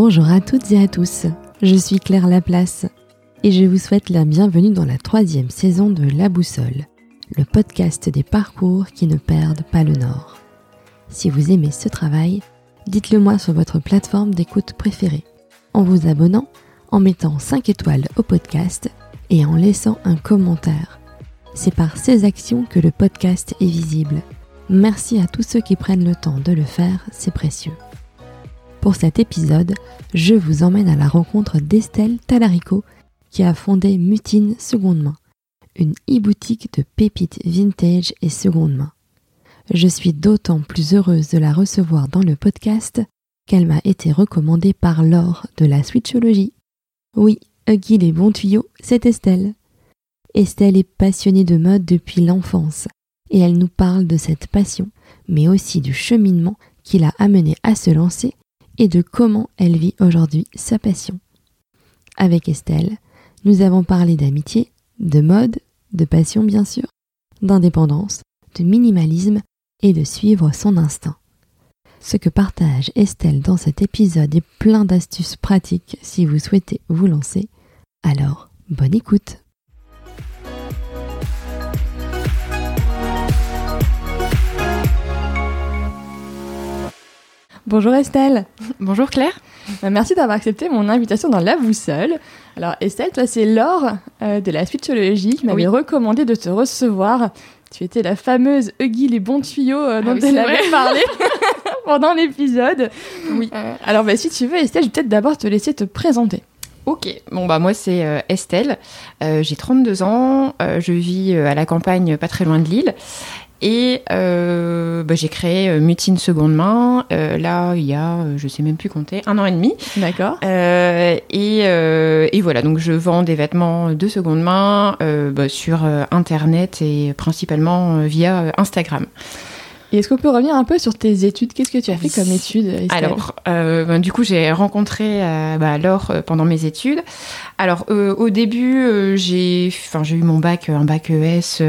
Bonjour à toutes et à tous, je suis Claire Laplace et je vous souhaite la bienvenue dans la troisième saison de La Boussole, le podcast des parcours qui ne perdent pas le nord. Si vous aimez ce travail, dites-le moi sur votre plateforme d'écoute préférée, en vous abonnant, en mettant 5 étoiles au podcast et en laissant un commentaire. C'est par ces actions que le podcast est visible. Merci à tous ceux qui prennent le temps de le faire, c'est précieux. Pour cet épisode, je vous emmène à la rencontre d'Estelle Talarico qui a fondé Mutine Seconde Main, une e-boutique de pépites vintage et seconde main. Je suis d'autant plus heureuse de la recevoir dans le podcast qu'elle m'a été recommandée par Laure de la Switchologie. Oui, Huggy les bons tuyaux, c'est Estelle. Estelle est passionnée de mode depuis l'enfance et elle nous parle de cette passion, mais aussi du cheminement qui l'a amenée à se lancer et de comment elle vit aujourd'hui sa passion. Avec Estelle, nous avons parlé d'amitié, de mode, de passion bien sûr, d'indépendance, de minimalisme et de suivre son instinct. Ce que partage Estelle dans cet épisode est plein d'astuces pratiques si vous souhaitez vous lancer. Alors, bonne écoute Bonjour Estelle. Bonjour Claire. Bah, merci d'avoir accepté mon invitation dans La Boussole. Alors Estelle, toi c'est Laure euh, de la Switchologie qui m'avait recommandé de te recevoir. Tu étais la fameuse Huggy les bons tuyaux euh, dont ah elle avait parlé pendant l'épisode. Oui. Euh, alors bah, si tu veux Estelle, je vais peut-être d'abord te laisser te présenter. Ok, bon bah moi c'est Estelle, j'ai 32 ans, je vis à la campagne pas très loin de Lille et euh, bah, j'ai créé euh, Mutine Seconde Main, euh, là, il y a, je sais même plus compter, un an et demi. D'accord. et, et, voilà, donc je vends des vêtements de seconde main bah, sur Internet et principalement via Instagram. Et est-ce qu'on peut revenir un peu sur tes études? Qu'est-ce que tu as fait comme études Alors, euh, ben, du coup, j'ai rencontré euh, bah, Laure euh, pendant mes études. Alors, au début, j'ai, enfin, j'ai eu mon bac, un bac ES.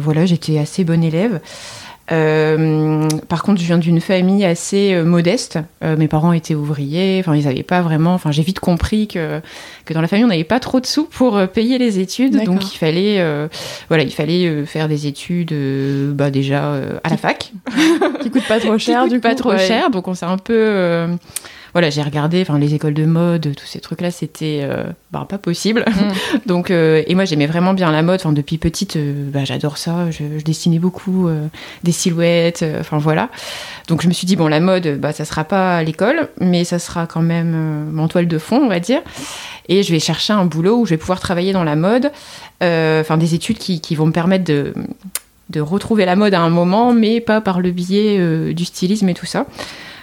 voilà, j'étais assez bonne élève. Euh, par contre, je viens d'une famille assez euh, modeste. Euh, mes parents étaient ouvriers. Enfin, ils n'avaient pas vraiment. Enfin, j'ai vite compris que que dans la famille, on n'avait pas trop de sous pour payer les études. Donc, il fallait, voilà, il fallait faire des études, bah déjà à la fac, qui coûtent pas trop cher, du coup, pas trop cher. Donc, on s'est un peu voilà, j'ai regardé, enfin les écoles de mode, tous ces trucs-là, c'était euh, bah, pas possible. Mm. Donc, euh, et moi j'aimais vraiment bien la mode. Enfin, depuis petite, euh, bah, j'adore ça. Je, dessinais beaucoup des silhouettes. Enfin voilà. Donc je me suis dit bon, la mode, bah ça sera pas à l'école, mais ça sera quand même mon toile de fond, on va dire. Et je vais chercher un boulot où je vais pouvoir travailler dans la mode. Enfin, des études qui, qui vont me permettre de de retrouver la mode à un moment, mais pas par le biais du stylisme et tout ça.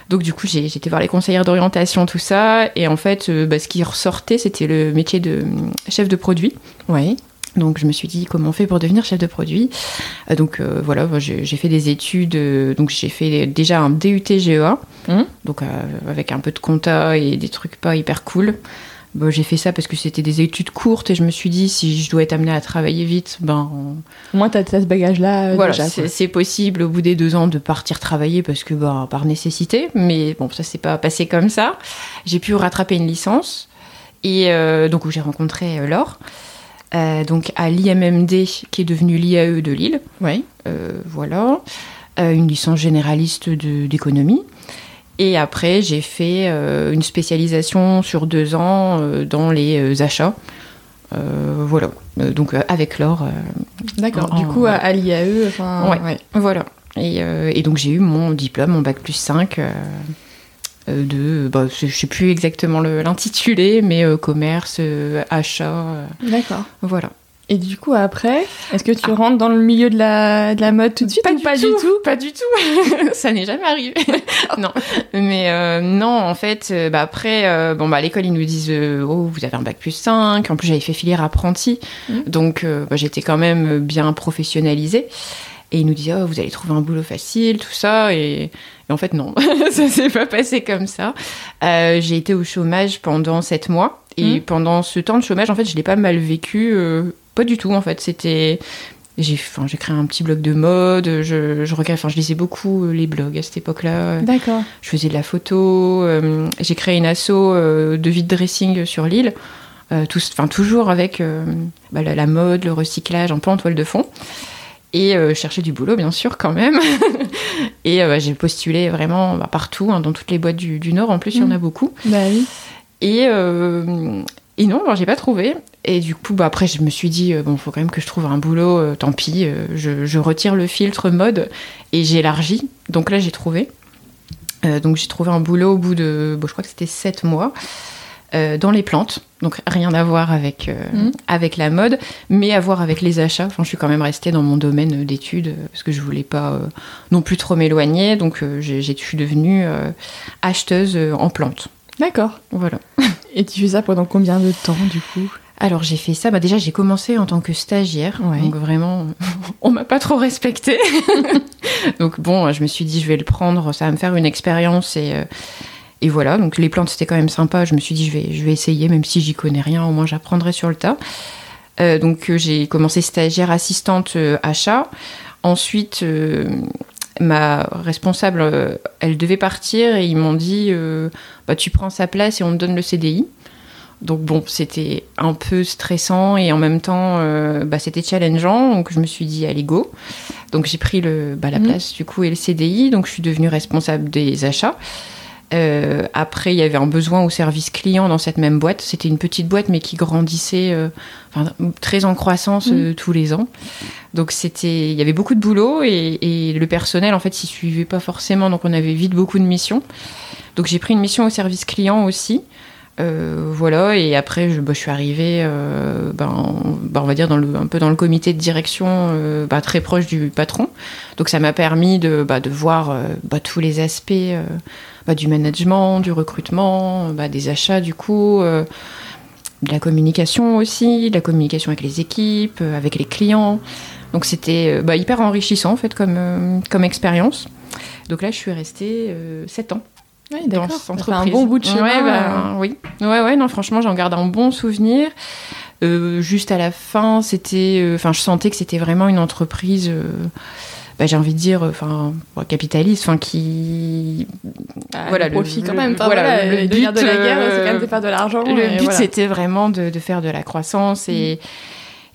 Donc du coup, j'ai été voir les conseillères d'orientation, tout ça. Et en fait, euh, bah, ce qui ressortait, c'était le métier de euh, chef de produit. Oui. Donc je me suis dit comment on fait pour devenir chef de produit? Euh, donc voilà, j'ai fait des études. donc j'ai fait déjà un DUT GEA, mmh. donc avec un peu de compta et des trucs pas hyper cool j'ai fait ça parce que c'était des études courtes et je me suis dit si je dois être amenée à travailler vite, ben. Au moins, tu as, ce bagage-là. Euh, voilà, c'est possible au bout des deux ans de partir travailler parce que, ben, par nécessité. Mais bon, ça s'est pas passé comme ça. J'ai pu rattraper une licence et euh, donc où j'ai rencontré euh, Laure. donc à l'IMMD qui est devenue l'IAE de Lille. Oui. voilà. une licence généraliste d'économie. Et après, j'ai fait euh, une spécialisation sur deux ans euh, dans les euh, achats. voilà, donc avec Laure. D'accord, du coup, à l'IAE, enfin. Ouais, voilà. Et, et donc, j'ai eu mon diplôme, mon bac plus 5 de, bah, je ne sais plus exactement l'intitulé, mais commerce, achat. D'accord. Voilà. Et du coup, après, est-ce que tu ah. rentres dans le milieu de la, de la mode tout de suite pas ou du pas tout. du tout Pas du tout. ça n'est jamais arrivé. non. Mais euh, non, en fait, euh, bah, après, euh, bon, bah, à l'école, ils nous disent Oh, vous avez un bac plus 5. En plus, j'avais fait filière apprenti. Mmh. Donc, bah, j'étais quand même bien professionnalisée. Et ils nous disent Oh, vous allez trouver un boulot facile, tout ça. Et, et en fait, non. ça s'est pas passé comme ça. J'ai été au chômage pendant 7 mois. Et mmh. pendant ce temps de chômage, en fait, je l'ai pas mal vécu pas du tout, en fait. C'était j'ai enfin, créé un petit blog de mode, je, je, enfin, je lisais beaucoup les blogs à cette époque-là. D'accord. Je faisais de la photo, j'ai créé une asso de vide dressing sur l'île, enfin, toujours avec bah, la, mode, le recyclage, un peu en toile de fond. Et euh, chercher du boulot, bien sûr, quand même. et euh, j'ai postulé vraiment bah, partout, hein, dans toutes les boîtes du, Nord. En plus, il y en a mm. beaucoup. Bah oui. Et, euh, et non, j'ai pas trouvé. Et du coup, bah, après, je me suis dit, bon, faut quand même que je trouve un boulot, tant pis, je, retire le filtre mode et j'élargis. Donc là, j'ai trouvé. donc j'ai trouvé un boulot au bout de, bon, je crois que c'était 7 mois. Euh, dans les plantes, donc rien à voir avec, euh, mhm. avec la mode, mais à voir avec les achats. Enfin, je suis quand même restée dans mon domaine d'études euh, parce que je voulais pas non plus trop m'éloigner, donc je suis devenue acheteuse en plantes. D'accord. Voilà. Et tu fais ça pendant combien de temps du coup? Alors j'ai fait ça, bah déjà j'ai commencé en tant que stagiaire, donc vraiment on m'a pas trop respecté. donc bon, je me suis dit je vais le prendre, ça va me faire une expérience et, et voilà, donc les plantes c'était quand même sympa. Je me suis dit je vais, je vais essayer, même si j'y connais rien, au moins j'apprendrai sur le tas. Euh, donc euh, j'ai commencé stagiaire assistante euh, achat. Ensuite, ma responsable, elle devait partir et ils m'ont dit bah, tu prends sa place et on te donne le CDI. Donc bon, c'était un peu stressant et en même temps, bah, c'était challengeant. Donc je me suis dit, allez, go. Donc j'ai pris le, bah, la mmh. place du coup et le CDI. Donc je suis devenue responsable des achats. Euh, après, il y avait un besoin au service client dans cette même boîte. C'était une petite boîte, mais qui grandissait, euh, très en croissance euh, mm. tous les ans. Donc c'était, il y avait beaucoup de boulot et, le personnel en fait s'y suivait pas forcément. Donc on avait vite beaucoup de missions. Donc j'ai pris une mission au service client aussi. Voilà, et après, je, bah, je suis arrivée, ben, ben, on va dire, dans le, un peu dans le comité de direction, bah, très proche du patron. Donc ça m'a permis de, bah, de voir tous les aspects bah, du management, du recrutement, bah, des achats du coup, euh, de la communication aussi, de la communication avec les équipes, euh, avec les clients. Donc c'était euh, bah, hyper enrichissant en fait comme, comme expérience. Donc là je suis restée 7 ans. Oui, dans cette un bon bout de chemin. Ouais, bah, oui. Ouais, ouais, non, franchement, j'en garde un bon souvenir. juste à la fin, c'était, enfin, je sentais que c'était vraiment une entreprise bah, j'ai envie de dire, enfin, capitaliste, enfin, qui. Ah, voilà, le profit quand même. voilà, le, but de la guerre, c'est quand même de faire de l'argent. Le but, c'était vraiment de, de, faire de la croissance et. Mm.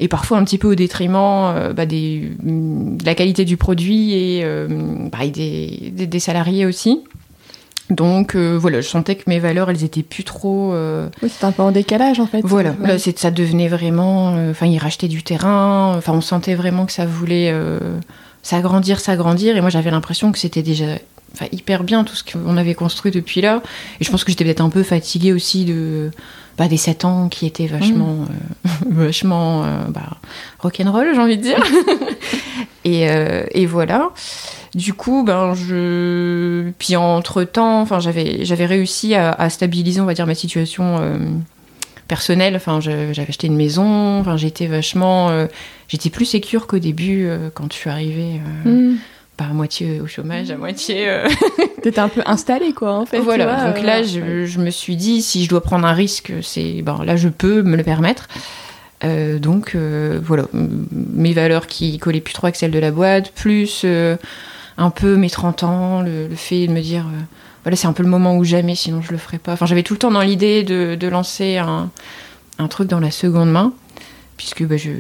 Et parfois un petit peu au détriment euh, bah, des, de la qualité du produit et euh, bah, des, des, salariés aussi. Donc euh, voilà, je sentais que mes valeurs, elles étaient plus trop. Oui, c'était un peu en décalage en fait. Voilà, là, ça devenait vraiment. Enfin, ils rachetaient du terrain. Enfin, on sentait vraiment que ça voulait s'agrandir, s'agrandir. Et moi, j'avais l'impression que c'était déjà hyper bien tout ce qu'on avait construit depuis là. Et je pense que j'étais peut-être un peu fatiguée aussi de bah, des 7 ans qui étaient vachement, mmh. euh, vachement euh, bah, rock'n'roll, j'ai envie de dire. et, euh, et, voilà. Du coup, ben, je... Puis entre-temps, enfin, j'avais, j'avais réussi à, à, stabiliser, on va dire, ma situation personnelle. Enfin, j'avais acheté une maison. Enfin, j'étais vachement, euh, j'étais plus sécure qu'au début euh, quand je suis arrivée. Euh, mm. Pas à moitié au chômage, à moitié. T'étais un peu installée, quoi, en fait. Voilà. donc là, je, me suis dit, si je dois prendre un risque, c'est, ben, là, je peux me le permettre. donc voilà, mes valeurs qui collaient plus trop avec celles de la boîte, plus un peu mes 30 ans, le, le fait de me dire voilà, c'est un peu le moment où jamais, sinon je le ferais pas. Enfin, j'avais tout le temps dans l'idée de, de, lancer un, un, truc dans la seconde main, puisque bah, je,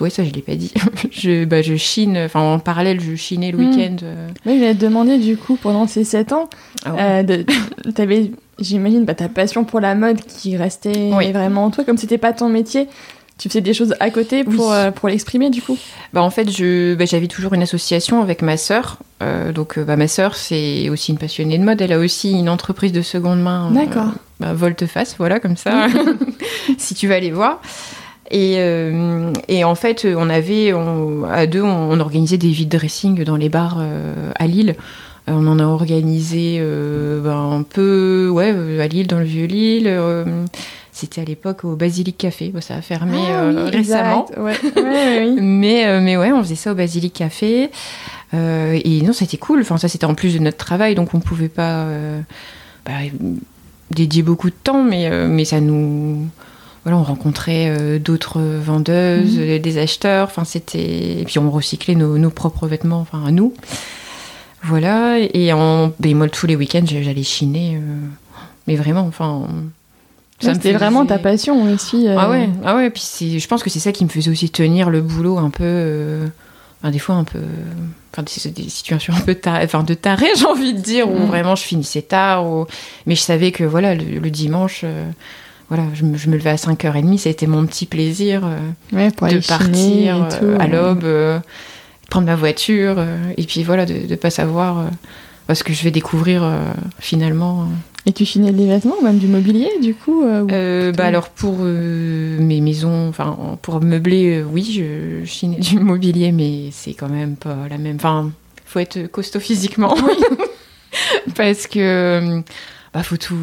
ouais, ça je l'ai pas dit. je, bah, je chine, enfin en parallèle, je chinais le hmm. week-end. Euh. Oui, il a demandé du coup pendant ces 7 ans, ah euh, t'avais, j'imagine, bah, ta passion pour la mode qui restait vraiment en toi, comme c'était pas ton métier tu faisais des choses à côté pour, euh, pour l'exprimer du coup? Bah, En fait, je, bah, j'avais toujours une association avec ma sœur. Euh, donc, euh, bah, ma sœur, c'est aussi une passionnée de mode. Elle a aussi une entreprise de seconde main. D'accord. Bah, volte-face, voilà, comme ça, si tu vas aller voir. Et, et, en fait, on avait, à deux, on, organisait des vide dressing dans les bars à Lille. On en a organisé un peu, ouais, à Lille, dans le Vieux-Lille. C'était à l'époque au Basilic Café. ça a fermé ah euh, récemment. mais, euh, mais ouais, on faisait ça au Basilic Café. Euh, et non, c'était cool. Enfin, ça, c'était en plus de notre travail, donc on pouvait pas bah, dédier beaucoup de temps, mais, mais ça nous voilà, on rencontrait d'autres vendeuses, mhm. des acheteurs. Enfin, c'était et puis on recyclait nos, nos propres vêtements, enfin à nous. Voilà, et en, ben, moi, tous les week-ends, j'allais chiner. Euh, mais vraiment, enfin. C'était vraiment ta passion aussi. Euh. Ah ouais, ah ouais, puis je pense que c'est ça qui me faisait aussi tenir le boulot un peu. Euh, enfin, des fois, un peu. Enfin, des, situations un peu enfin, de taré, j'ai envie de dire, où mm. vraiment je finissais tard. Mais je savais que, voilà, le, dimanche. voilà, je me, je me, levais à 5h30, ça a été mon petit plaisir ouais, pour de partir à l'aube prendre ma voiture euh, et puis voilà de ne pas savoir euh, ce que je vais découvrir euh, finalement. Et tu chinais des vêtements, même du mobilier, du coup bah alors pour mes maisons, enfin pour meubler, oui, je chinais du mobilier, mais c'est quand même pas la même. Enfin, faut être costaud physiquement, parce que bah faut tout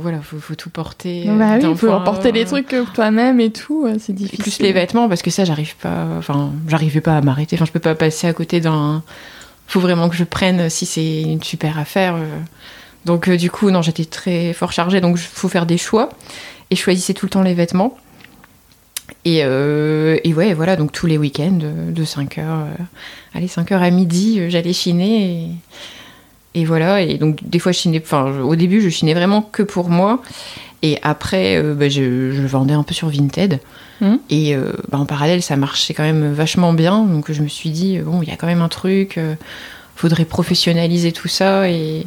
voilà faut, faut tout porter bah oui, faut porter les trucs toi-même et tout c'est difficile plus les vêtements parce que ça j'arrive pas enfin j'arrivais pas à m'arrêter enfin je peux pas passer à côté d'un faut vraiment que je prenne si c'est une super affaire euh. Donc euh, du coup non j'étais très fort chargée donc il faut faire des choix et je choisissais tout le temps les vêtements et, euh, et ouais voilà donc tous les week-ends de 5h allez 5h à midi j'allais chiner et et voilà, et donc des fois, je chinais, enfin, au début, je chinais vraiment que pour moi. Et après, euh, bah, je, vendais un peu sur Vinted. Mmh. Et euh, bah, en parallèle, ça marchait quand même vachement bien. Donc je me suis dit, bon, il y a quand même un truc, euh, faudrait professionnaliser tout ça. Et,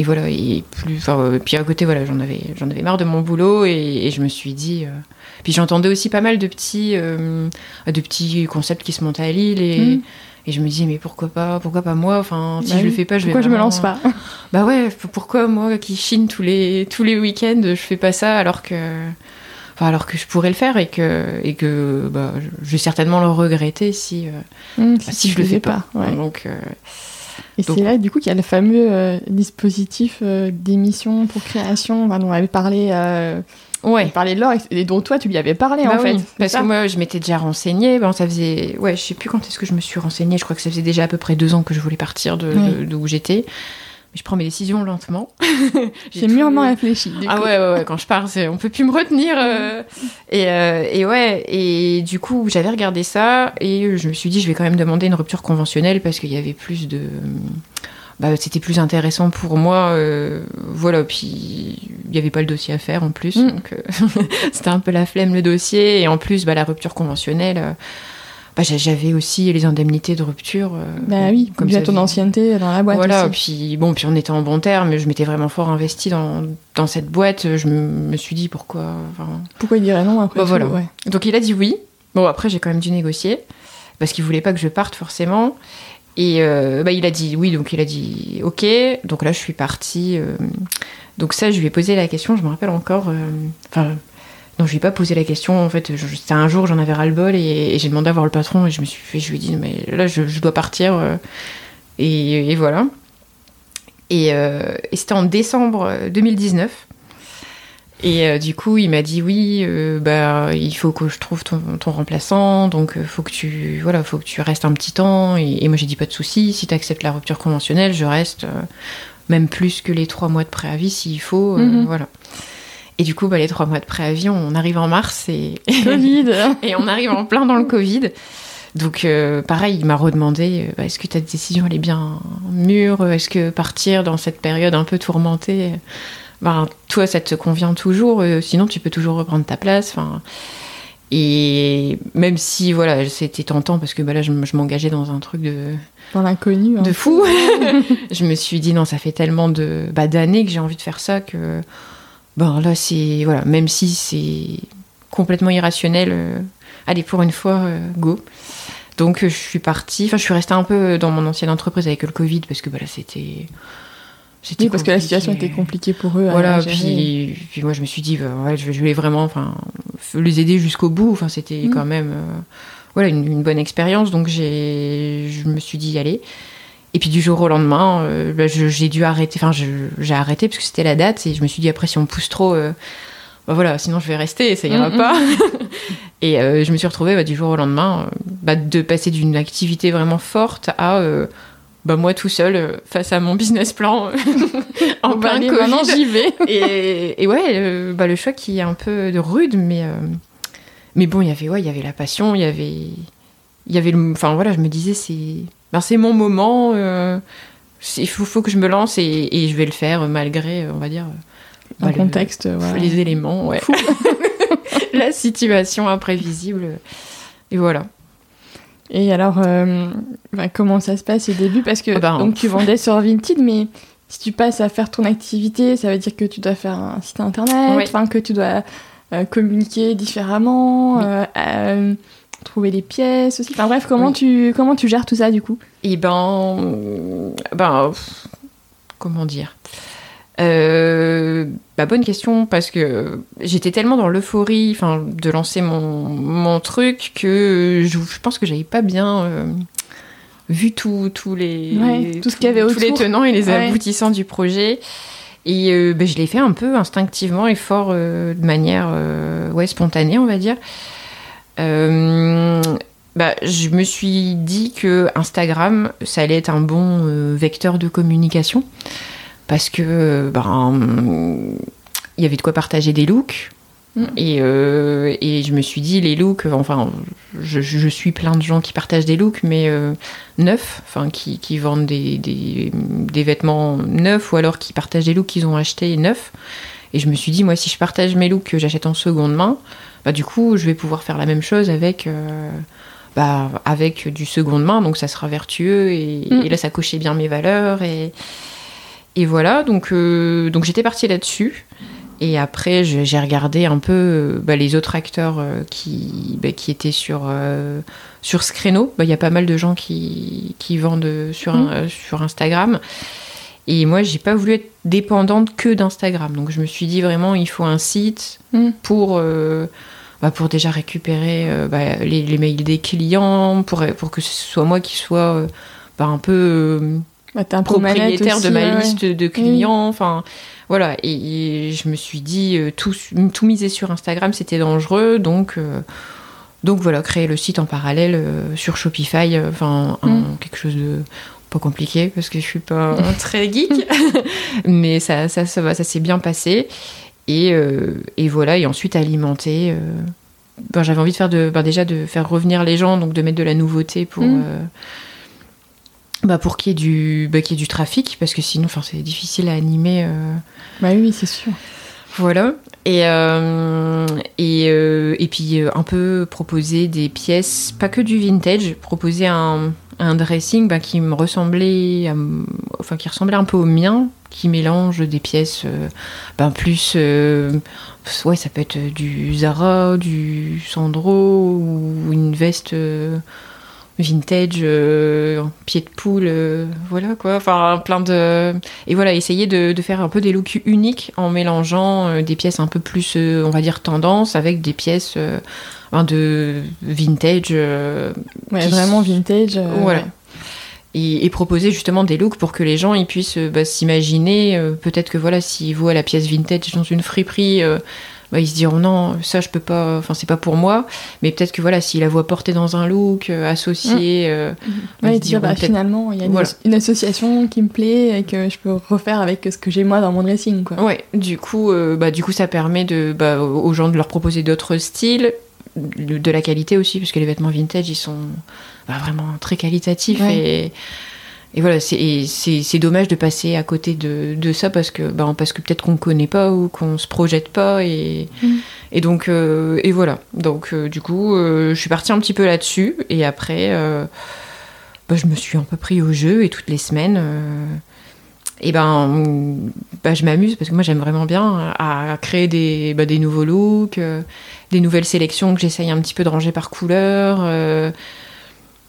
et voilà, et plus, puis à côté, voilà, j'en avais, j'en avais marre de mon boulot. Et, je me suis dit. puis j'entendais aussi pas mal de petits, de petits concepts qui se montaient à Lille. Et. Mmh. Et je me dis, mais pourquoi pas, pourquoi pas moi Enfin, si bah je le fais pas, je vais. Pourquoi je me lance pas Bah ouais, pourquoi moi qui chine tous les, tous les week-ends, je fais pas ça alors que. Enfin, alors que je pourrais le faire et que, et que bah, je vais certainement le regretter si, euh, mmh, bah, si, je le fais pas. Donc. Euh, et c'est là, du coup, qu'il y a le fameux euh, dispositif d'émission pour création dont on avait parlé Ouais. De l'or et dont toi tu lui avais parlé en bah fait. parce que moi je m'étais déjà renseignée. Bon, ça faisait, ouais, je sais plus quand est-ce que je me suis renseignée. Je crois que ça faisait déjà à peu près deux ans que je voulais partir de, d'où j'étais. Je prends mes décisions lentement. J'ai mûrement réfléchi. ah ouais, ouais, ouais, quand je pars, on peut plus me retenir. Euh. et, euh, et ouais, et du coup j'avais regardé ça et je me suis dit je vais quand même demander une rupture conventionnelle parce qu'il y avait plus de bah, c'était plus intéressant pour moi. Euh, voilà, puis il n'y avait pas le dossier à faire en plus, mm. donc c'était un peu la flemme le dossier. Et en plus, bah, la rupture conventionnelle, bah, j'avais aussi les indemnités de rupture. bah oui, comme à ton ancienneté dans la boîte. Voilà, puis bon, puis on était en bon terme, je m'étais vraiment fort investi dans, dans cette boîte. Je me, suis dit pourquoi. Pourquoi il dirait non après bah, voilà. Donc il a dit oui. Bon, après, j'ai quand même dû négocier parce qu'il voulait pas que je parte forcément. Et euh, bah, il a dit oui, donc il a dit ok. Donc là, je suis partie. Euh, donc ça, je lui ai posé la question, je me rappelle encore. Euh, non, je lui ai pas posé la question. En fait, c'était un jour, j'en avais ras-le-bol et, j'ai demandé à voir le patron et je me suis fait, je lui ai dit, mais là, je, dois partir. Et, et, voilà. Et, et c'était en décembre 2019. Et euh, du coup, il m'a dit oui, euh, bah il faut que je trouve ton, remplaçant, donc euh, faut que tu voilà, faut que tu restes un petit temps. Et, moi j'ai dit pas de souci, si tu acceptes la rupture conventionnelle, je reste même plus que les trois mois de préavis s'il faut, mhm. voilà. Et du coup, bah, les trois mois de préavis, on arrive en mars et Covid et on arrive en plein dans le Covid. Donc pareil, il m'a redemandé bah, est-ce que ta décision elle est bien mûre? Est-ce que partir dans cette période un peu tourmentée ben, toi, ça te convient toujours, euh, sinon tu peux toujours reprendre ta place. Enfin, et même si voilà, c'était tentant parce que bah, là, je, m'engageais dans un truc de dans l'inconnu, de fou. je me suis dit non, ça fait tellement bah, d'années que j'ai envie de faire ça que bon là c'est voilà, même si c'est complètement irrationnel, euh, allez pour une fois euh, go. Donc je suis partie, enfin je suis restée un peu dans mon ancienne entreprise avec le Covid parce que bah, là c'était oui, parce que la situation était compliquée pour eux. Voilà, puis, puis, moi je me suis dit, bah, ouais, je voulais vraiment enfin, les aider jusqu'au bout. Enfin, c'était mm. quand même euh, voilà, une, bonne expérience. Donc je me suis dit, allez. Et puis du jour au lendemain, euh, bah, j'ai dû arrêter. Enfin, j'ai arrêté parce que c'était la date. Et je me suis dit, après, si on pousse trop, euh, bah, voilà, sinon je vais rester et ça ira mm, mm. pas. et je me suis retrouvée bah, du jour au lendemain de passer d'une activité vraiment forte à moi tout seul face à mon business plan en plein Covid. Maintenant j'y vais. et, et, ouais, le choc qui est un peu de rude, mais mais bon, il y avait ouais, il y avait la passion, il y avait il y avait enfin voilà, je me disais c'est ben, c'est mon moment. il faut, faut, que je me lance et, et, je vais le faire malgré, on va dire, un bah, contexte, les éléments, ouais. la situation imprévisible. Et voilà. Et alors, euh, bah, comment ça se passe au début? Parce que ah bah, donc, tu vendais sur Vinted, mais si tu passes à faire ton activité, ça veut dire que tu dois faire un site internet, que tu dois euh, communiquer différemment, euh, trouver des pièces aussi. Enfin bref, comment, tu, comment tu gères tout ça du coup? Eh ben, ben comment dire? Euh, bah, bonne question parce que j'étais tellement dans l'euphorie, enfin, de lancer mon, mon, truc que je, pense que j'avais pas bien euh, vu tous les tout ce qu'il y avait tous les tenants et les aboutissants du projet. Et euh, bah, je l'ai fait un peu instinctivement et fort de manière ouais, spontanée, on va dire. Bah, je me suis dit que Instagram, ça allait être un bon vecteur de communication parce que ben, il y avait de quoi partager des looks. Mm. Et, euh, et, je me suis dit, les looks, enfin, je, je, suis plein de gens qui partagent des looks, mais euh, neufs, enfin, qui, qui vendent des, des, des, vêtements neufs ou alors qui partagent des looks qu'ils ont achetés neufs. Et je me suis dit, moi, si je partage mes looks que j'achète en seconde main, bah, du coup, je vais pouvoir faire la même chose avec, euh, bah, avec du seconde main, donc ça sera vertueux. Et, mm. et là, ça cochait bien mes valeurs. Et, et voilà, donc, euh, donc j'étais partie là-dessus. Et après, j'ai regardé un peu euh, bah, les autres acteurs euh, qui, bah, qui étaient sur, sur ce créneau. Bah, il y a pas mal de gens qui, qui vendent sur, mmh. sur Instagram. Et moi, j'ai pas voulu être dépendante que d'Instagram. Donc je me suis dit vraiment, il faut un site mmh. pour, pour déjà récupérer les, les, mails des clients, pour, pour que ce soit moi qui soit un peu bah, un propriétaire de ma liste de clients. Enfin, voilà. Et, je me suis dit, euh, tout, tout miser sur Instagram, c'était dangereux. Donc, euh, donc voilà, créer le site en parallèle euh, sur Shopify. Enfin, mm. quelque chose de pas compliqué parce que je suis pas très geek. Mais ça, ça, ça, va, ça s'est bien passé. Et, et, voilà. Et ensuite, alimenter. Ben, J'avais envie de faire de, ben, déjà de faire revenir les gens, donc de mettre de la nouveauté pour. Mm bah pour qu'il y, ait du, bah, y ait du trafic, parce que sinon c'est difficile à animer. Euh. Bah oui, c'est sûr. Voilà. Et, euh, et, euh, et puis un peu proposer des pièces, pas que du vintage, proposer un, un dressing bah, qui me ressemblait, enfin qui ressemblait un peu au mien, qui mélange des pièces bah, plus, ouais, ça peut être du Zara, du Sandro ou une veste vintage, euh, pied de poule, euh, voilà quoi. Enfin, plein de. Et voilà, essayer de, faire un peu des looks uniques en mélangeant euh, des pièces un peu plus, on va dire, tendance avec des pièces de vintage. ouais, vraiment vintage. voilà. Et, proposer justement des looks pour que les gens ils puissent bah, s'imaginer. Peut-être que voilà, s'ils voient la pièce vintage dans une friperie bah, ils se diront non, ça je peux pas, enfin c'est pas pour moi. Mais peut-être que voilà, s'ils la voient portée dans un look euh, associé, mmh. euh, mmh. dire bah, finalement il y a une, association qui me plaît et que je peux refaire avec ce que j'ai moi dans mon dressing. Quoi. Ouais, du coup, euh, bah, du coup ça permet de, bah, aux gens de leur proposer d'autres styles, de, la qualité aussi, parce que les vêtements vintage ils sont bah, vraiment très qualitatifs et et voilà, c'est dommage de passer à côté de, de ça parce que, bah, parce que peut-être qu'on ne connaît pas ou qu'on se projette pas. Et, mm. et donc, euh, et voilà. Donc, euh, du coup, euh, je suis partie un petit peu là-dessus. Et après, bah, je me suis un peu pris au jeu et toutes les semaines. Et ben, bah, je m'amuse parce que moi j'aime vraiment bien à, créer des, des nouveaux looks, des nouvelles sélections que j'essaye un petit peu de ranger par couleur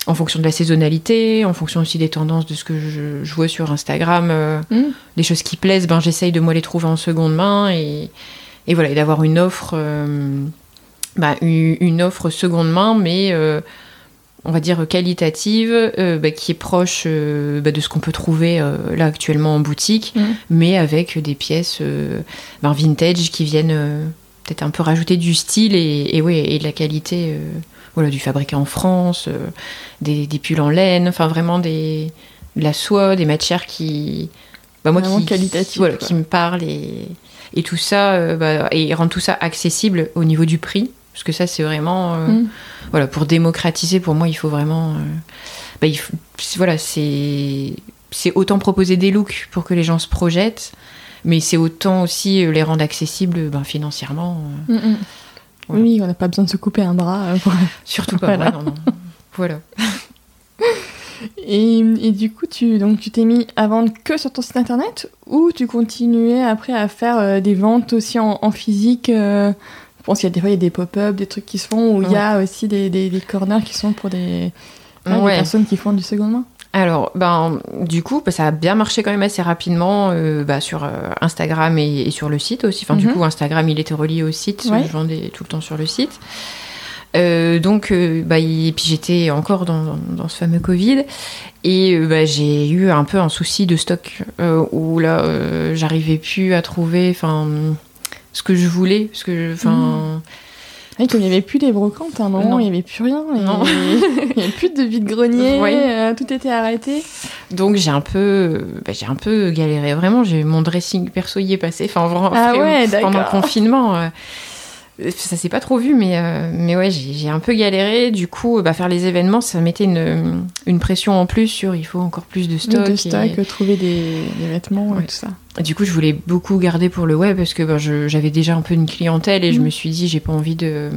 en fonction de la saisonnalité, en fonction aussi des tendances de ce que je, vois sur Instagram, euh, mm. des choses qui plaisent, ben j'essaye de moi les trouver en seconde main et, et voilà, et d'avoir une offre, euh, bah, une, offre seconde main, mais euh, on va dire qualitative, bah, qui est proche bah, de ce qu'on peut trouver là actuellement en boutique, mm. mais avec des pièces ben, vintage qui viennent peut-être un peu rajouter du style et, et, ouais, et de la qualité voilà, du fabriqué en France, euh, des, pulls en laine, enfin vraiment des, la soie, des matières qui, bah, moi, qui, voilà, qui me parlent et, et tout ça, et rendre tout ça accessible au niveau du prix. Parce que ça, c'est vraiment. Mm. Voilà, pour démocratiser, pour moi, il faut vraiment. Bah, il faut, voilà, c'est. C'est autant proposer des looks pour que les gens se projettent, mais c'est autant aussi les rendre accessibles ben, financièrement. Mm, mm. Oui, on n'a pas besoin de se couper un bras. Euh, Surtout pas. Voilà. non, non. voilà. Et, du coup, tu donc tu t'es mis à vendre que sur ton site internet ou tu continuais après à faire euh, des ventes aussi en, physique euh, Je pense qu'il y a des fois il y a des pop-up, des trucs qui se font où il y a aussi des, des, corners qui sont pour des, des personnes qui font du second main. Alors, ben, du coup, bah, ça a bien marché quand même assez rapidement euh, bah, sur euh, Instagram et, sur le site aussi. Enfin, du mhm. coup, Instagram, il était relié au site. Je vendais tout le temps sur le site. Euh, donc, bah, et puis j'étais encore dans, dans, ce fameux Covid et bah, j'ai eu un peu un souci de stock où là, j'arrivais plus à trouver, enfin, ce que je voulais, parce que, enfin. Oui, comme il n'y avait plus les brocantes, à un moment, il n'y avait plus rien. il n'y avait plus de vide-grenier, euh, tout était arrêté. Donc j'ai un peu, bah, j'ai un peu galéré. Vraiment, j'ai mon dressing perso y est passé. Enfin, vraiment, ah pendant le confinement. Euh, ça s'est pas trop vu, mais, euh, mais ouais, j'ai un peu galéré. Du coup, bah, faire les événements, ça mettait une, une, pression en plus sur il faut encore plus de stock. De stock, trouver des, vêtements et tout ça. Du coup, je voulais beaucoup garder pour le web parce que bah, j'avais déjà un peu une clientèle et je mm. me suis dit, j'ai pas envie de.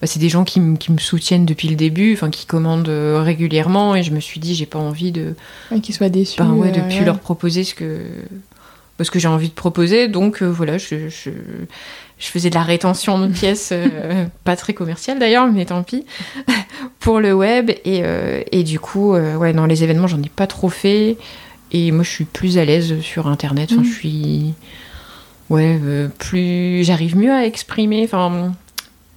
Bah, c'est des gens qui, qui, me soutiennent depuis le début, enfin qui commandent euh, régulièrement et je me suis dit, j'ai pas envie de. qu'ils soient déçus. Bah, ouais, de euh, plus leur proposer ce que parce que j'ai envie de proposer. Donc voilà, je, je, je faisais de la rétention de pièces, euh, pas très commerciale d'ailleurs, mais tant pis, pour le web. Et, euh, et du coup, euh, ouais, dans les événements, j'en ai pas trop fait. Et moi, je suis plus à l'aise sur Internet. Enfin, je mm. suis. Ouais, plus. J'arrive mieux à exprimer. Enfin.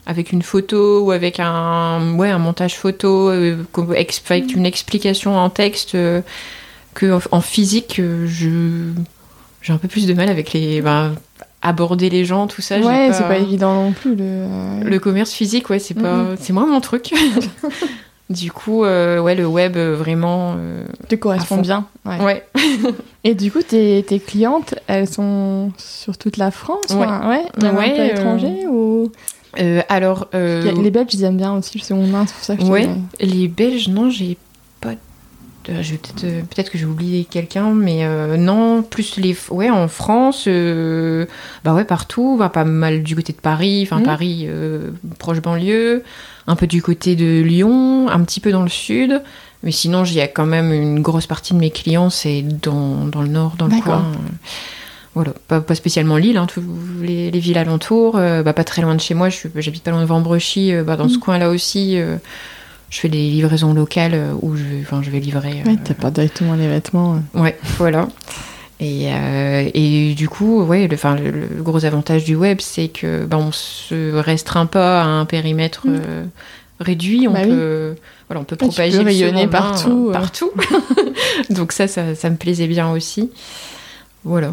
Avec une photo ou avec un, ouais, un montage photo, avec une explication en texte, que en physique, je j'ai un peu plus de mal avec les. Ben, aborder les gens, tout ça. Ouais, c'est pas évident non plus. Le, le commerce physique, ouais, c'est pas, c'est moins mon truc. du coup, euh, ouais, le web euh, vraiment. Euh, te correspond bien. Ouais. Et du coup, tes, tes, clientes, elles sont sur toute la France Ouais. ouais. Il y a ouais, un l'étranger ou? Alors. les Belges, ils aiment bien aussi le second main, c'est pour ça que Ouais, les Belges, non, j'ai euh, je peut-être euh, peut-être que j'ai oublié quelqu'un mais euh, non plus les ouais en France bah ouais partout pas mal du côté de Paris enfin mmh. Paris proche banlieue un peu du côté de Lyon un petit peu dans le sud mais sinon il y a quand même une grosse partie de mes clients c'est dans, dans, le nord dans le coin voilà, pas, spécialement Lille, hein, tous les, villes alentours, bah, pas très loin de chez moi, j'habite pas loin de Vambrechy, bah, dans ce mmh. coin-là aussi, je fais des livraisons locales euh, où je, enfin, je vais livrer. Ouais, t'as pas directement les vêtements. Ouais, voilà. Et, euh, et, du coup, ouais, le, le, gros avantage du web, c'est que ben, on se restreint pas à un périmètre mm. euh, réduit. On, bah peut, voilà, on peut propager tu rayonner partout. partout. Donc ça, ça, ça, me plaisait bien aussi. Voilà.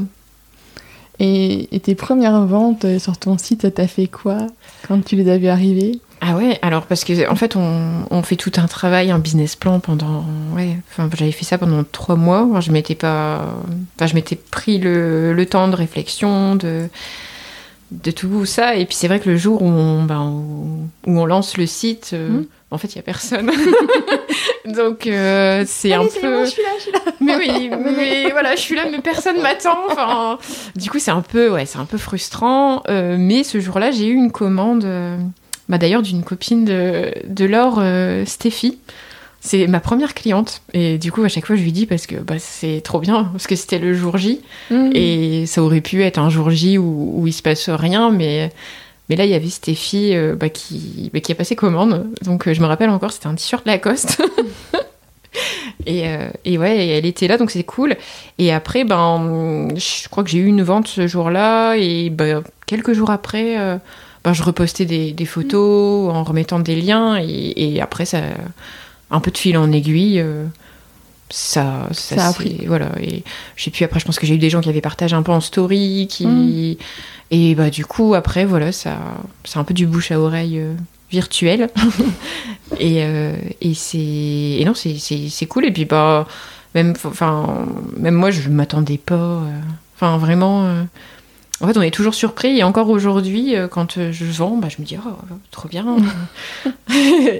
Et, et tes premières ventes sur ton site, t'as fait quoi quand tu les as vues arriver ah ouais, alors parce que en fait on, on, fait tout un travail, un business plan pendant ouais, enfin j'avais fait ça pendant trois mois. je m'étais pas, enfin je m'étais pris le, le, temps de réflexion, de de tout ça. Et puis c'est vrai que le jour où on, ben, où, on lance le site, euh, hmm. en fait il y a personne. Donc euh, c'est un peu. je suis là, je suis là. Mais oui, mais voilà, je suis là, mais personne m'attend. Enfin, du coup c'est un peu, ouais, c'est un peu frustrant. Euh, mais ce jour-là j'ai eu une commande bah, d'ailleurs d'une copine de, de Laure, euh, Stéphie. C'est ma première cliente. Et du coup à chaque fois je lui dis parce que bah, c'est trop bien parce que c'était le jour J. Mmh. et ça aurait pu être un jour J où, où il se passe rien mais mais là il y avait Stéphie euh, bah, qui, bah, qui a passé commande. Donc euh, je me rappelle encore c'était un t-shirt Lacoste. Et, et, ouais elle était là donc c'est cool. Et après ben je crois que j'ai eu une vente ce jour-là. Et ben, quelques jours après ben, je repostais des, photos en remettant des liens et, après ça un peu de fil en aiguille euh, ça ça, a pris voilà et je sais plus après je pense que j'ai eu des gens qui avaient partagé un peu en story qui mm. et bah du coup après voilà ça c'est un peu du bouche à oreille euh, virtuel et, euh, et c'est et non c'est cool et puis bah même, enfin, même moi, je m'attendais pas. Enfin, vraiment. En fait, on est toujours surpris. Et encore aujourd'hui, quand je vends, bah, je me dis, oh, trop bien.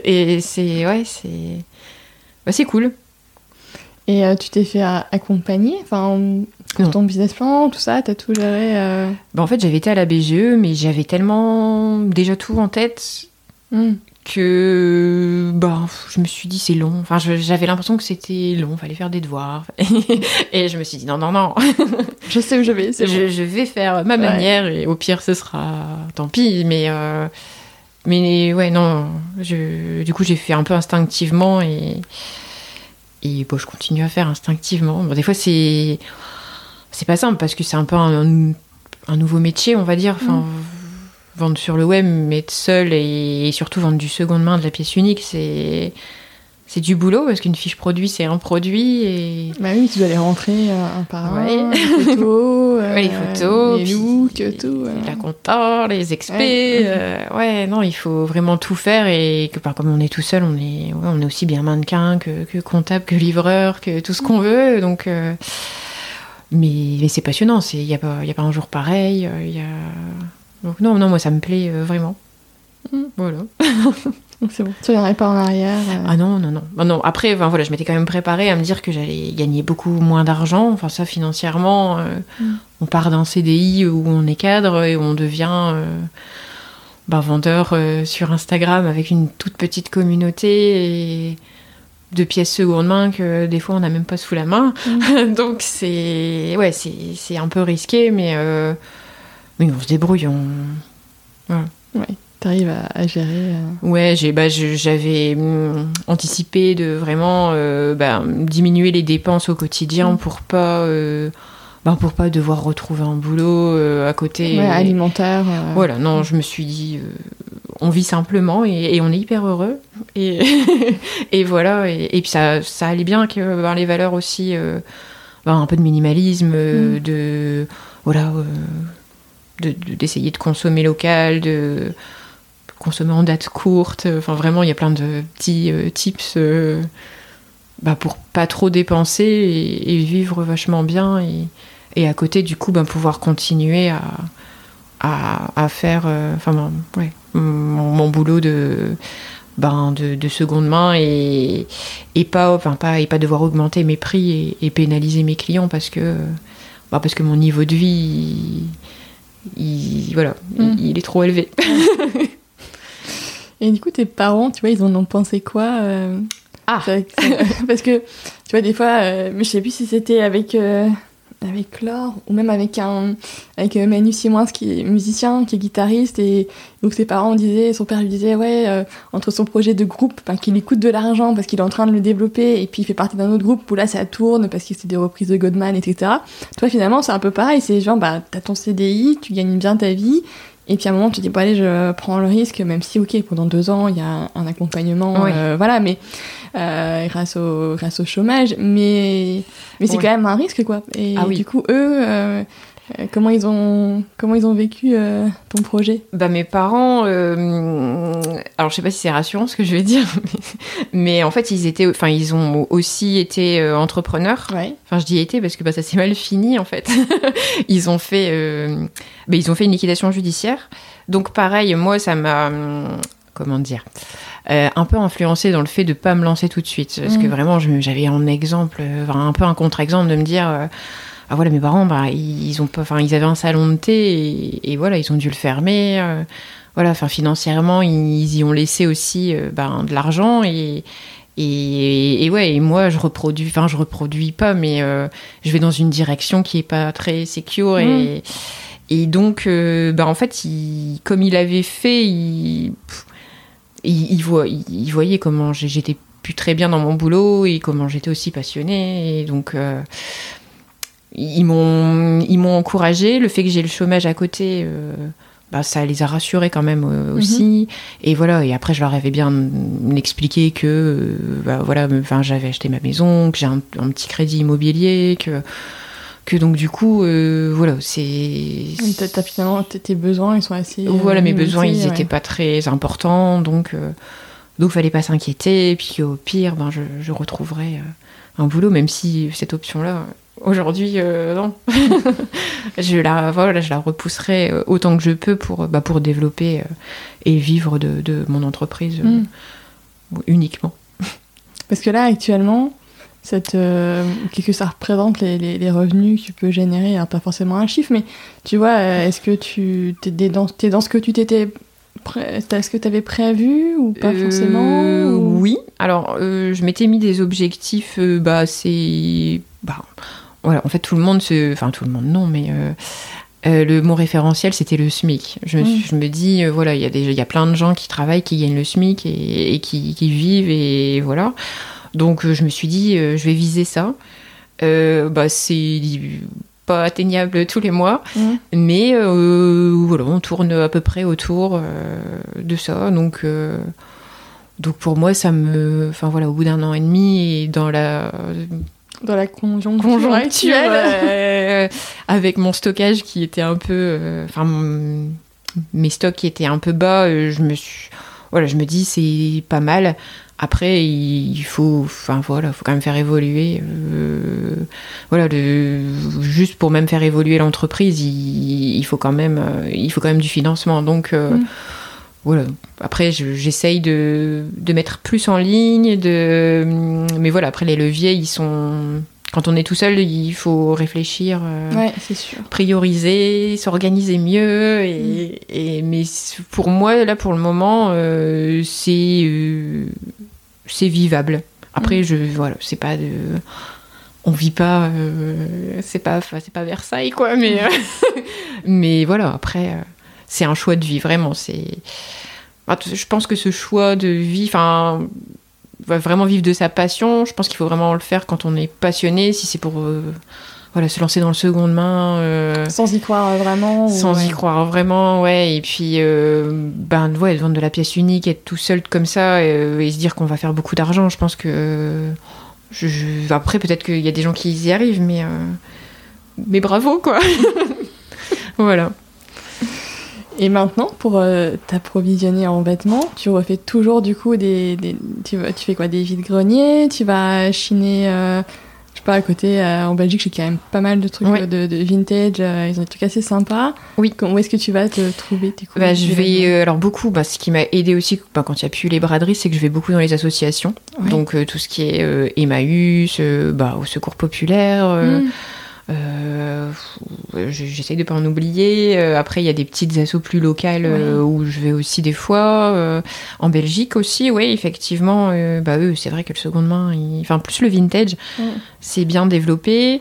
et c'est, ouais, c'est, bah, c'est cool. Et tu t'es fait accompagner, enfin, ton business plan, tout ça, t'as tout géré bah, En fait, j'avais été à la BGE, mais j'avais tellement déjà tout en tête hmm que bah, je me suis dit c'est long. Enfin, j'avais l'impression que c'était long, fallait faire des devoirs. et je me suis dit non, non, non. je sais où je vais. Je, je, vais faire ma manière et au pire ce sera tant pis. Mais, euh, mais ouais, non. Je, du coup, j'ai fait un peu instinctivement et, et bon, je continue à faire instinctivement. Bon, des fois, c'est c'est pas simple parce que c'est un peu un, un, nouveau métier, on va dire. Enfin, mm vendre sur le web, mais être seul et, surtout vendre du seconde main de la pièce unique, c'est c'est du boulot parce qu'une fiche produit c'est un produit et bah oui tu dois les rentrer euh, un par un les photos euh, les photos les looks tout la compta les experts euh, ouais. non il faut vraiment tout faire et que comme on est tout seul on est on est aussi bien mannequin que, que comptable que livreur que tout ce qu'on veut donc mais, mais c'est passionnant il n'y a a pas un jour pareil il y a donc non, non, moi ça me plaît euh, vraiment. Mm. Voilà. Donc c'est bon. Tu viendrais pas en arrière euh? Ah non, non, non. Bah, non. Après, enfin, voilà, je m'étais quand même préparée à me dire que j'allais gagner beaucoup moins d'argent. Enfin, ça, financièrement, euh, mm. on part d'un CDI où on est cadre et on devient bah, vendeur sur Instagram avec une toute petite communauté et de pièces seconde main que des fois on n'a même pas sous la main. Mm. Donc c'est ouais, c'est un peu risqué, mais oui, on se débrouille. On... Voilà. Ouais, t'arrives à, à, gérer. Euh. Ouais, j'ai, bah, j'avais hum, anticipé de vraiment euh, bah, diminuer les dépenses au quotidien mm. pour pas. Euh, bah, pour pas devoir retrouver un boulot à côté. Ouais, alimentaire. Voilà, non, je me suis dit, on vit simplement et, on est hyper heureux. Et, et voilà, et, puis ça, ça allait bien que ben, les valeurs aussi, ben, un peu de minimalisme, mm. de. Voilà d'essayer de, consommer local, de consommer en date courte. Enfin, vraiment, il y a plein de petits euh, tips euh, bah, pour pas trop dépenser et, vivre vachement bien. Et, et, à côté, du coup, bah, pouvoir continuer à, à, faire euh, enfin, ouais, mon, boulot de, ben, de, de, seconde main et, et, pas, enfin, pas, et pas devoir augmenter mes prix et, pénaliser mes clients parce que, bah, parce que mon niveau de vie voilà, mm. il, est trop élevé. Et du coup, tes parents, tu vois, ils en ont pensé quoi euh, Ah Parce que, tu vois, des fois, euh, mais je sais plus si c'était avec, euh, avec Laure ou même avec, un, avec Manu Simoins, qui est musicien, qui est guitariste. Et donc, ses parents disaient, son père lui disait, ouais, entre son projet de groupe, qu'il lui coûte de l'argent parce qu'il est en train de le développer, et puis il fait partie d'un autre groupe où là, ça tourne parce que c'est des reprises de Godman, etc. Toi, finalement, c'est un peu pareil. C'est genre, bah, t'as ton CDI, tu gagnes bien ta vie et puis à un moment, tu dis, bon, allez, je prends le risque, même si, ok, pendant deux ans, il y a un accompagnement, euh, voilà, mais euh, grâce, au, grâce au chômage, mais, mais c'est quand même un risque, quoi. Et ah du coup, eux, euh, comment, ils ont, comment ils ont vécu ton projet? Bah, Mes parents, alors je sais pas si c'est rassurant ce que je vais dire, mais, en fait, ils, étaient, enfin, ils ont aussi été entrepreneurs. Enfin, je dis été parce que bah, ça s'est mal fini, en fait. ils ont fait ils ont fait une liquidation judiciaire. Donc pareil, moi, ça m'a... Comment dire euh, un peu influencé dans le fait de pas me lancer tout de suite. Parce que mm. vraiment, j'avais un exemple, un peu un contre-exemple de me dire... Euh, ah voilà, mes parents, bah, ils, ont pas, enfin, ils avaient un salon de thé et, voilà, ils ont dû le fermer. Euh, voilà, enfin, financièrement, ils, y ont laissé aussi ben, de l'argent et, et, ouais, et moi, je reproduis, enfin, je reproduis pas, mais je vais dans une direction qui est pas très secure et, mm. Et donc, euh, bah, en fait, comme il avait fait, il, il, voyait comment j'étais plus très bien dans mon boulot et comment j'étais aussi passionnée. Et donc, euh, ils m'ont encouragé. Le fait que j'ai le chômage à côté, euh, bah, ça les a rassurés quand même aussi. Mhm. Et voilà. Et après, je leur avais bien expliqué que, bah, voilà, j'avais acheté ma maison, que j'ai un, un, petit crédit immobilier, que que donc du coup euh, voilà c'est t'as finalement tes besoins ils sont assez voilà mes besoins ils n'étaient pas très importants donc euh, donc fallait pas s'inquiéter puis au pire ben je, je retrouverai euh, un boulot, même si cette option-là, aujourd'hui, non. je, la, voilà, je la repousserai autant que je peux pour, bah, pour développer et vivre de, de mon entreprise mm. uniquement. Parce que là, actuellement, cette, euh, qu'est-ce que ça représente les, les, revenus que tu peux générer Alors, pas forcément un chiffre, mais tu vois, euh, est-ce que tu es dans, es dans ce que tu t'étais. Est-ce que tu avais prévu ou pas euh, forcément Oui. Alors, je m'étais mis des objectifs. bah, c'est. Bah, voilà, en fait, tout le monde se. Enfin, tout le monde, non, mais. le mot référentiel, c'était le SMIC. Je, me, mmh. je me dis, voilà, il y, a y a plein de gens qui travaillent, qui gagnent le SMIC et, et qui, qui, vivent, et voilà. Donc euh, je me suis dit, euh, je vais viser ça. Euh, bah, c'est pas atteignable tous les mois, mmh. mais voilà, on tourne à peu près autour de ça. Donc, donc pour moi, ça me, enfin voilà, au bout d'un an et demi et dans la dans la conjoncture, actuelle, avec mon stockage qui était un peu, enfin mes stocks qui étaient un peu bas, je me suis, voilà, je me dis c'est pas mal. Après, il faut, enfin voilà, faut quand même faire évoluer. Euh, voilà, juste pour même faire évoluer l'entreprise, il, faut quand même, euh, il faut quand même du financement. Donc euh, mm. Voilà. Après, j'essaye de, de, mettre plus en ligne, de, mais voilà. Après, les leviers, ils sont. Quand on est tout seul, il faut réfléchir, ouais, sûr. prioriser, s'organiser mieux. Et, mm. et, mais pour moi, là, pour le moment, c'est c'est vivable. Après, mm. je voilà, c'est pas de on vit pas euh, c'est pas c'est pas Versailles quoi mais euh, mais voilà après euh, c'est un choix de vie vraiment c'est je pense que ce choix de vie enfin vraiment vivre de sa passion je pense qu'il faut vraiment le faire quand on est passionné si c'est pour voilà, se lancer dans le seconde main. Euh, sans y croire vraiment. Sans y croire vraiment, ouais. Et puis, euh, ben, ouais, vendre de la pièce unique, être tout seul comme ça euh, et se dire qu'on va faire beaucoup d'argent, je pense que. Je, Après, peut-être qu'il y a des gens qui y arrivent, mais. Mais bravo, quoi. voilà. Et maintenant, pour t'approvisionner en vêtements, tu refais toujours du coup des. tu, tu, fais quoi Des vides-greniers Tu vas chiner à côté, euh, en Belgique, j'ai quand même pas mal de trucs de, vintage. Euh, ils ont des trucs assez sympas. Oui. Où est-ce que tu vas te trouver tes bah, Je vais, euh, alors beaucoup, bah, ce qui m'a aidé aussi bah, quand il n'y a plus les braderies, c'est que je vais beaucoup dans les associations. Donc tout ce qui est Emmaüs, bah, au Secours Populaire. Mmh. Euh, j'essaye de pas en oublier. Euh, après, il y a des petites assos plus locales euh, où je vais aussi des fois. en Belgique aussi, oui, effectivement. bah, eux, c'est vrai que le seconde main, enfin, plus le vintage, c'est bien développé.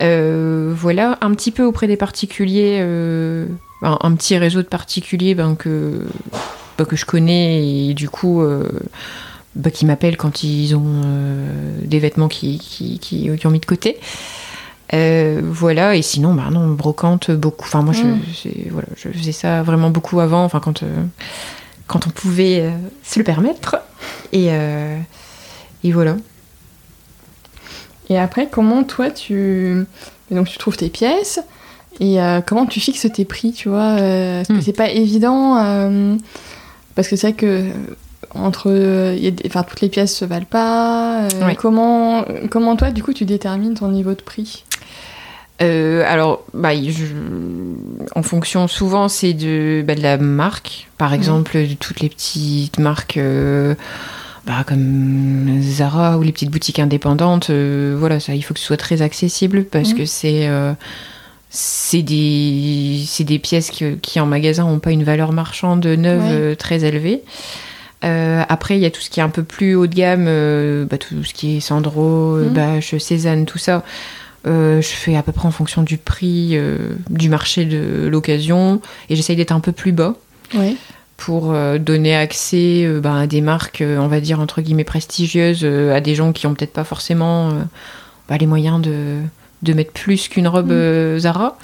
voilà, un petit peu auprès des particuliers, un, petit réseau de particuliers ben, que, ben, que je connais et du coup. Ben, qui m'appellent quand ils ont des vêtements qui, qui, qui, qui, ont mis de côté. Euh, voilà, et sinon, bah non, brocante beaucoup. Enfin, moi, je, mm. voilà, je faisais ça vraiment beaucoup avant, enfin, quand, euh, quand on pouvait euh, se le permettre. Et, et voilà. Et après, comment toi, tu, donc, tu trouves tes pièces et comment tu fixes tes prix, tu vois? Parce que mm. c'est pas évident, parce que c'est vrai que entre enfin toutes les pièces se valent pas comment comment toi du coup tu détermines ton niveau de prix? Euh, alors, bah, en fonction, souvent, c'est de, bah, de la marque. Par exemple, toutes les petites marques euh, bah, comme Zara ou les petites boutiques indépendantes. Euh, voilà, ça, il faut que ce soit très accessible parce que c'est c'est des, des, pièces qui, en magasin n'ont pas une valeur marchande neuve très élevée. Après, il y a tout ce qui est un peu plus haut de gamme, bah, tout ce qui est Sandro, mmh. Bache, Cézanne, tout ça. Euh, je fais à peu près en fonction du prix euh, du marché de l'occasion et j'essaye d'être un peu plus bas pour euh, donner accès ben, à des marques, on va dire entre guillemets prestigieuses, à des gens qui ont peut-être pas forcément bah, les moyens de, de, mettre plus qu'une robe mm. Zara.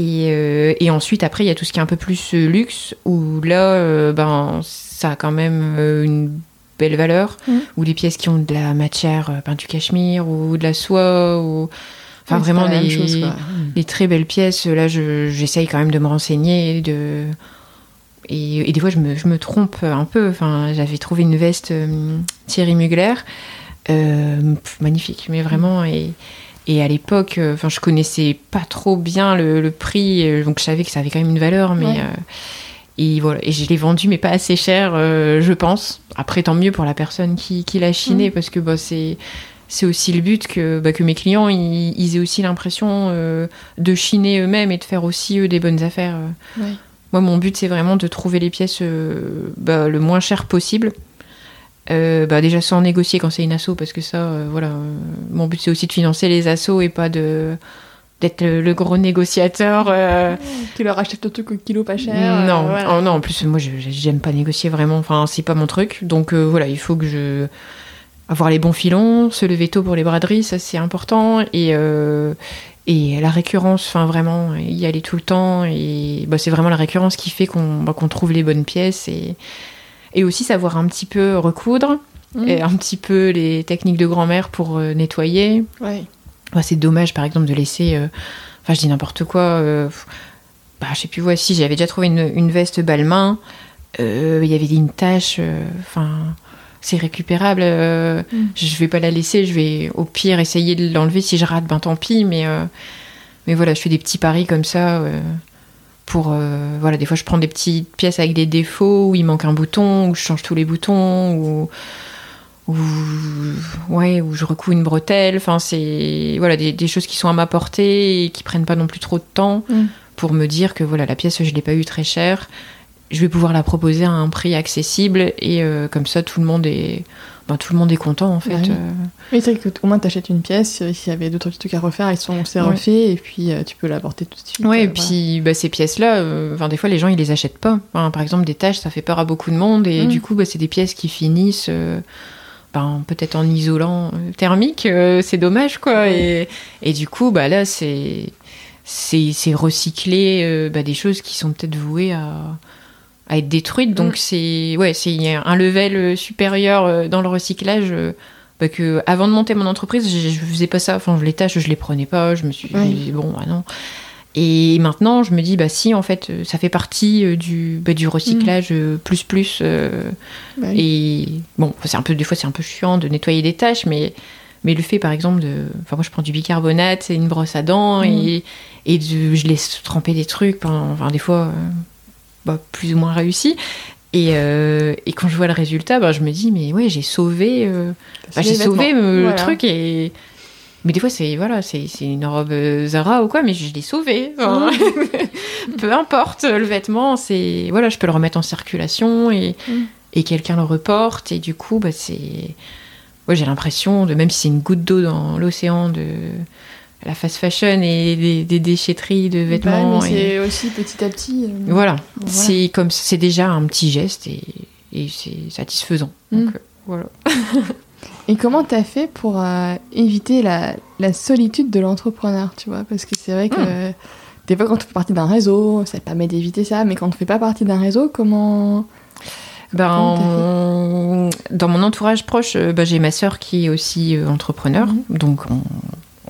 Et, et, ensuite, après, il y a tout ce qui est un peu plus luxe, où là, ben, ça a quand même une belle valeur, mmh. ou les pièces qui ont de la matière, euh, du cachemire, ou de la soie, ou... Enfin, vraiment, des, mmh. très belles pièces. Là, j'essaye quand même de me renseigner, de... Et, des fois, je me, je me, trompe un peu. Enfin, j'avais trouvé une veste euh, Thierry Mugler. magnifique, mais vraiment. Et, et à l'époque, enfin, je connaissais pas trop bien le, prix, donc je savais que ça avait quand même une valeur, mais. Et voilà, et je l'ai vendu, mais pas assez cher, je pense. Après, tant mieux pour la personne qui, qui l'a chiné, mm. parce que bah, c'est c'est aussi le but que, bah, que mes clients ils, aient aussi l'impression euh, de chiner eux-mêmes et de faire aussi eux des bonnes affaires. Moi, mon but c'est vraiment de trouver les pièces euh, bah, le moins cher possible. Euh, bah, déjà sans négocier quand c'est une asso parce que ça, voilà, mon but c'est aussi de financer les assos et pas de d'être le, gros négociateur qui leur achète le truc au kilo pas cher. Non, oh, non, en plus moi j'aime pas négocier vraiment. Enfin, c'est pas mon truc. Donc voilà, il faut que je avoir les bons filons, se lever tôt pour les braderies, ça c'est important. Et, euh, et la récurrence, enfin vraiment, y aller tout le temps. Et bah, c'est vraiment la récurrence qui fait qu'on bah, trouve les bonnes pièces. Et, et aussi savoir un petit peu recoudre, mmh. et un petit peu les techniques de grand-mère pour euh, nettoyer. Ouais. C'est dommage par exemple de laisser. Euh, enfin, je dis n'importe quoi. bah, je sais plus, voici, j'avais déjà trouvé une, une veste balmain. Il y avait une tache. Enfin c'est récupérable. Euh, mm. Je vais pas la laisser. Je vais au pire essayer de l'enlever. Si je rate, ben tant pis. Mais, euh, mais voilà, je fais des petits paris comme ça. Euh, pour voilà, des fois je prends des petites pièces avec des défauts où il manque un bouton, où je change tous les boutons, ou ouais, où je recouds une bretelle. Enfin, c'est voilà des, choses qui sont à ma portée et qui prennent pas non plus trop de temps mm. pour me dire que voilà la pièce je l'ai pas eu très chère je vais pouvoir la proposer à un prix accessible et euh, comme ça tout le monde est ben, tout le monde est content en fait. oui, euh. c'est vrai qu'au moins tu achètes une pièce, euh, s'il y avait d'autres trucs à refaire, ils sont c'est refait et puis tu peux l'apporter tout de suite. Oui, et puis bah, ces pièces-là, des fois les gens ils les achètent pas. par exemple des tâches, ça fait peur à beaucoup de monde et mm. du coup bah, c'est des pièces qui finissent ben, peut-être en isolant thermique, c'est dommage quoi. Et, et, du coup bah là c'est c'est recycler bah, des choses qui sont peut-être vouées à à être détruite. Donc mm. c'est ouais, c'est un level euh, supérieur euh, dans le recyclage. Euh, bah, que avant de monter mon entreprise, je, je, faisais pas ça. Enfin, les tâches, je les prenais pas. Je me suis dit bon, ah non. Et maintenant, je me dis bah si, en fait, ça fait partie du bah, du recyclage mm. plus plus. Bah et bon, c'est un peu des fois c'est un peu chiant de nettoyer des tâches, mais mais le fait par exemple de, enfin moi je prends du bicarbonate, et une brosse à dents mm. et et je laisse tremper des trucs. Enfin, des fois plus ou moins réussi. Et, euh, et, quand je vois le résultat, bah, je me dis, mais ouais, j'ai sauvé, euh, bah, j'ai sauvé euh, le truc. Et... Mais des fois, c'est voilà, c'est une robe Zara ou quoi, mais je l'ai sauvé. Peu importe, le vêtement, c'est voilà, je peux le remettre en circulation et, mm. et quelqu'un le reporte. Et du coup, bah, c'est. Ouais, j'ai l'impression, de même si c'est une goutte d'eau dans l'océan, de la fast fashion et des, déchetteries de vêtements. c'est aussi petit à petit. Euh, voilà, c'est comme c'est déjà un petit geste et, c'est satisfaisant. Mm. Donc, euh, voilà. et comment tu as fait pour euh, éviter la, solitude de l'entrepreneur, tu vois? Parce que c'est vrai que mm. des fois, quand on fait partie d'un réseau, ça permet d'éviter ça, mais quand on ne fait pas partie d'un réseau, comment. Ben, dans mon entourage proche, ben, j'ai ma sœur qui est aussi entrepreneur, mm-hmm. donc on,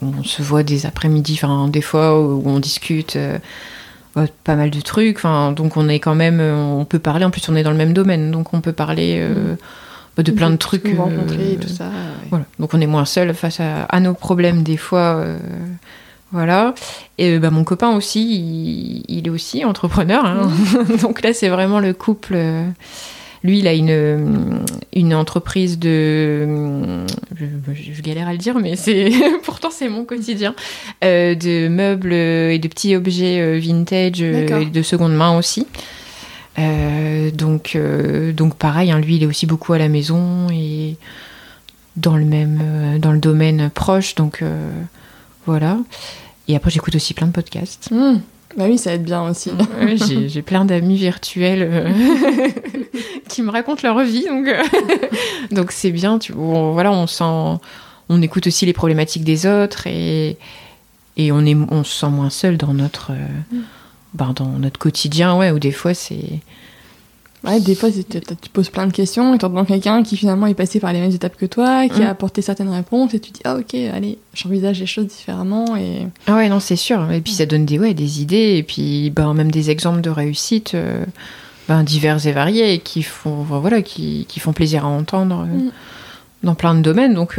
on se voit des après-midi, enfin des fois où on discute euh, pas mal de trucs. Enfin, donc on est quand même, on peut parler. En plus, on est dans le même domaine, donc on peut parler euh, mm. de plein de trucs. Euh, rencontrer tout ça. Voilà. Donc on est moins seul face à, nos problèmes des fois. Voilà. Et bah, mon copain aussi, il, est aussi entrepreneur. Hein. Mm. donc là, c'est vraiment le couple. Lui, il a une, une entreprise de. Je, galère à le dire, mais c'est pourtant c'est mon quotidien. Euh, de meubles et de petits objets euh, vintage euh, et de seconde main aussi. donc, donc pareil, hein, lui, il est aussi beaucoup à la maison et dans le même dans le domaine proche. Donc voilà. Et après, j'écoute aussi plein de podcasts. Mmh. Bah oui, ça aide bien aussi. j'ai plein d'amis virtuels euh, qui me racontent leur vie, donc euh, donc c'est bien. Tu, voilà, on sent, on écoute aussi les problématiques des autres et et on est, on se sent moins seul dans notre, euh, mm. ben, dans notre quotidien, ouais. Où des fois c'est Ouais, des fois, tu poses plein de questions et t'entends quelqu'un qui finalement est passé par les mêmes étapes que toi, qui a mm. apporté certaines réponses et tu dis, ah ok, allez, j'envisage les choses différemment. Et... Ah ouais, non, c'est sûr. Et puis ça donne des, ouais, des idées et puis ben, même des exemples de réussite euh, ben, divers et variés qui font, voilà, qui, qui, font plaisir à entendre. Mm. dans plein de domaines. Donc,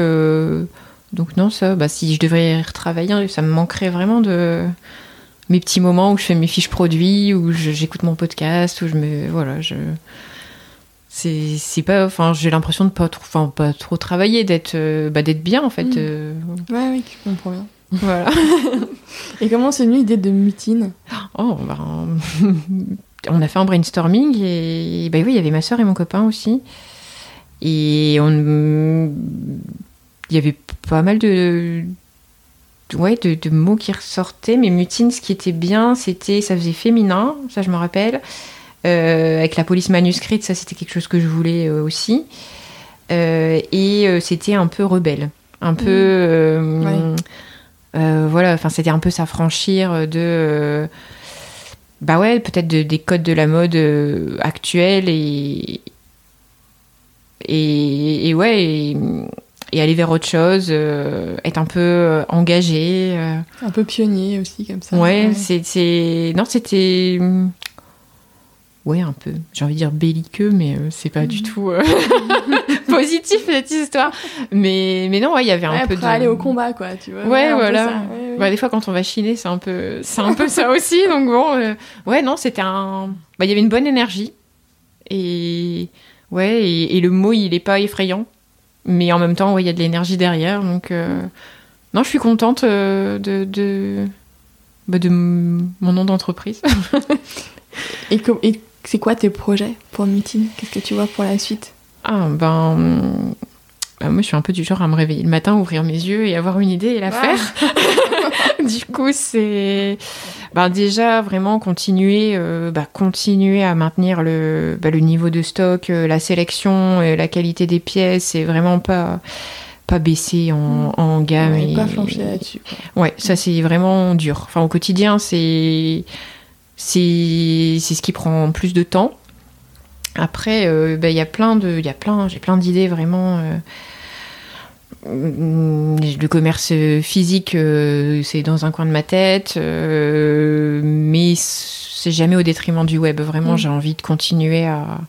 donc non, ça, bah, si je devrais y retravailler, ça me manquerait vraiment de mes petits moments où je fais mes fiches produits, où j'écoute mon podcast, où je me. Voilà, je. C'est pas. Enfin, j'ai l'impression de pas trop, enfin, pas trop travailler, d'être bah, d'être bien, en fait. Mmh. Ouais, oui, je comprends bien. Voilà. et comment c'est venu l'idée de Mutine? Oh, ben, on a fait un brainstorming et, ben oui, il y avait ma soeur et mon copain aussi. Et on, il y avait pas mal de, ouais, de, mots qui ressortaient, mais Mutine, ce qui était bien, c'était, ça faisait féminin, ça je me rappelle. Euh, avec la police manuscrite, ça c'était quelque chose que je voulais euh, aussi. Euh, et c'était un peu rebelle, un peu. Mmh. voilà, enfin c'était un peu s'affranchir de. bah ouais, peut-être des codes de la mode actuelle et. Et, et ouais, et aller vers autre chose, euh, être un peu euh, engagé. Euh. Un peu pionnier aussi, comme ça. Ouais, c'est. Non, c'était. Ouais, un peu. J'ai envie de dire belliqueux, mais c'est pas du mm. tout positif cette histoire. Mais, mais non, il y avait un peu de. aller au combat, quoi, tu vois. Ouais, voilà. Bah, des fois, quand on va chiner, c'est un peu, c'est un peu ça aussi. Donc bon, ouais, non, c'était un. Bah, il y avait une bonne énergie. Et ouais, et, et le mot, il est pas effrayant mais en même temps, il y a de l'énergie derrière. Donc, euh, non, je suis contente euh, de, de, bah, de mon nom d'entreprise. et, c'est quoi tes projets pour Meeting? Qu'est-ce que tu vois pour la suite? Ah, ben. Euh, moi, je suis un peu du genre à me réveiller le matin, ouvrir mes yeux et avoir une idée et la faire. du coup, c'est bah, déjà vraiment continuer, euh, bah, continuer à maintenir le, bah, le niveau de stock, euh, la sélection, et la qualité des pièces, et vraiment pas pas baisser en, mm. en gamme. et pas flancher là-dessus. Ouais, ça c'est vraiment dur. Enfin, au quotidien, c'est c'est ce qui prend plus de temps. Après, bah, il y a plein de, il y a plein, j'ai plein d'idées vraiment. Le commerce physique, euh, c'est dans un coin de ma tête, euh, mais c'est jamais au détriment du web. Vraiment, mm. j'ai envie de continuer à,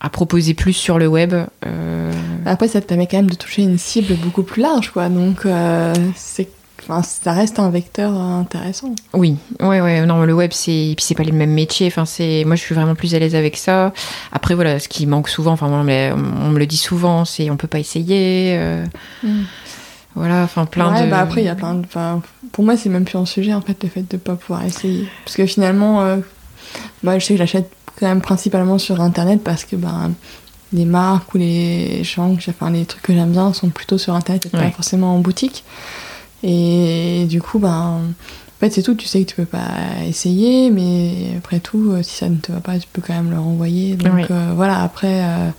à, proposer plus sur le web. Euh. Après, ça te permet quand même de toucher une cible beaucoup plus large, quoi. Donc, c'est Enfin, ça reste un vecteur intéressant. Oui, ouais, ouais. Non, le web, c'est puis c'est pas les mêmes métiers. Enfin, c'est moi, je suis vraiment plus à l'aise avec ça. Après, voilà, ce qui manque souvent, enfin, on me, le dit souvent, c'est on peut pas essayer. Euh, mm. Voilà, enfin, plein ouais, de. Bah après, il y a plein de. Enfin, pour moi, c'est même plus un sujet en fait le fait de pas pouvoir essayer, parce que finalement, euh, moi, je sais que j'achète quand même principalement sur internet parce que ben les marques ou les gens, enfin les trucs que j'aime bien sont plutôt sur internet et pas forcément en boutique. Et du coup, ben, en fait, c'est tout. Tu sais que tu peux pas essayer, mais après tout, euh, si ça ne te va pas, tu peux quand même le renvoyer. Donc euh, voilà, après, euh,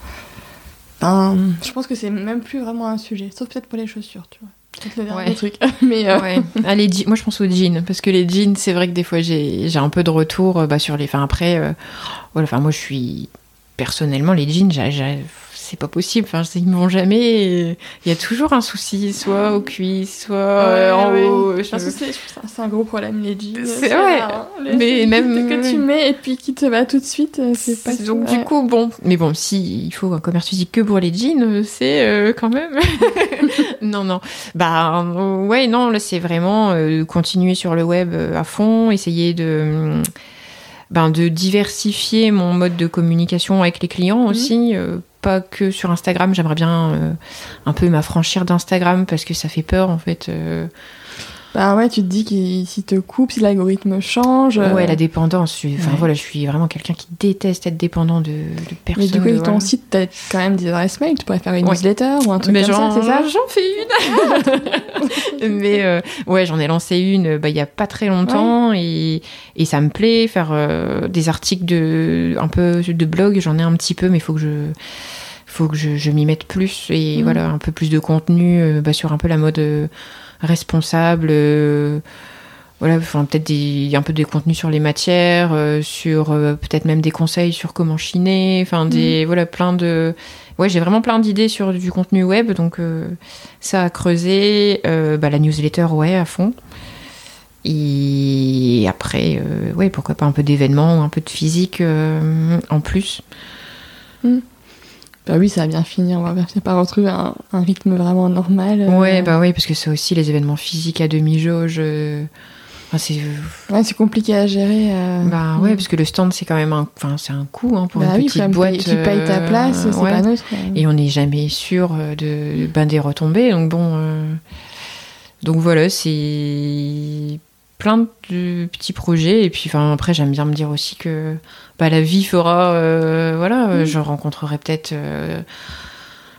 ben, je pense que c'est même plus vraiment un sujet, sauf peut-être pour les chaussures, tu vois. Peut-être le dernier truc. mais ouais. Allez, moi, je pense aux jeans, parce que les jeans, c'est vrai que des fois, j'ai un peu de retour bah, sur les. Enfin, après, voilà, enfin, moi, je suis. Personnellement, les jeans, c'est pas possible. Enfin, ils me vont jamais. Il y a toujours un souci, soit aux cuisses, soit euh, en haut. C'est un gros problème, les jeans. C'est vrai. mais même. Que tu mets et puis qui te va tout de suite, euh, c'est pas Donc, du coup, bon. Mais bon, si il faut un commerce physique que pour les jeans, euh, c'est quand même. non, non. Bah, ouais, non, là, c'est vraiment continuer sur le web à fond, essayer de. Ben, de diversifier mon mode de communication avec les clients mhm. aussi, pas que sur Instagram. J'aimerais bien euh, un peu m'affranchir d'Instagram parce que ça fait peur en fait. Euh. Bah ouais, tu te dis si te coupe, si l'algorithme change. Ouais, la dépendance. Enfin voilà, je suis vraiment quelqu'un qui déteste être dépendant de, de personnes. Mais du coup, avec ton site, t'as quand même des adresses mail. Tu pourrais faire une newsletter ou un truc comme ça, c'est ça J'en fais une. Mais euh, ouais, j'en ai lancé une bah, il y a pas très longtemps et, et ça me plaît faire des articles de un peu de blog. J'en ai un petit peu, mais il faut que je faut que je, m'y mette plus et mm. voilà un peu plus de contenu euh, bah, sur un peu la mode euh, responsable euh, voilà enfin peut-être un peu des contenus sur les matières sur peut-être même des conseils sur comment chiner enfin des mm. voilà plein de ouais j'ai vraiment plein d'idées sur du contenu web donc ça a creusé bah, la newsletter ouais à fond et après ouais pourquoi pas un peu d'événements un peu de physique en plus mm. Bah oui, ça va bien finir. On va pas retrouver un, rythme vraiment normal. Ouais, bah oui, parce que c'est aussi les événements physiques à demi-jauge. c'est ouais, compliqué à gérer. Bah ouais, parce que le stand, c'est quand même un, enfin, c'est un coût hein, pour bah une petite boîte. Tu payes ta place, c'est pas neutre. Et on n'est jamais sûr de, ben, des retombées. Donc bon. Donc voilà, c'est plein de petits projets. Et puis enfin, après, j'aime bien me dire aussi que bah, la vie fera. Euh, voilà, mm. je rencontrerai peut-être. Euh,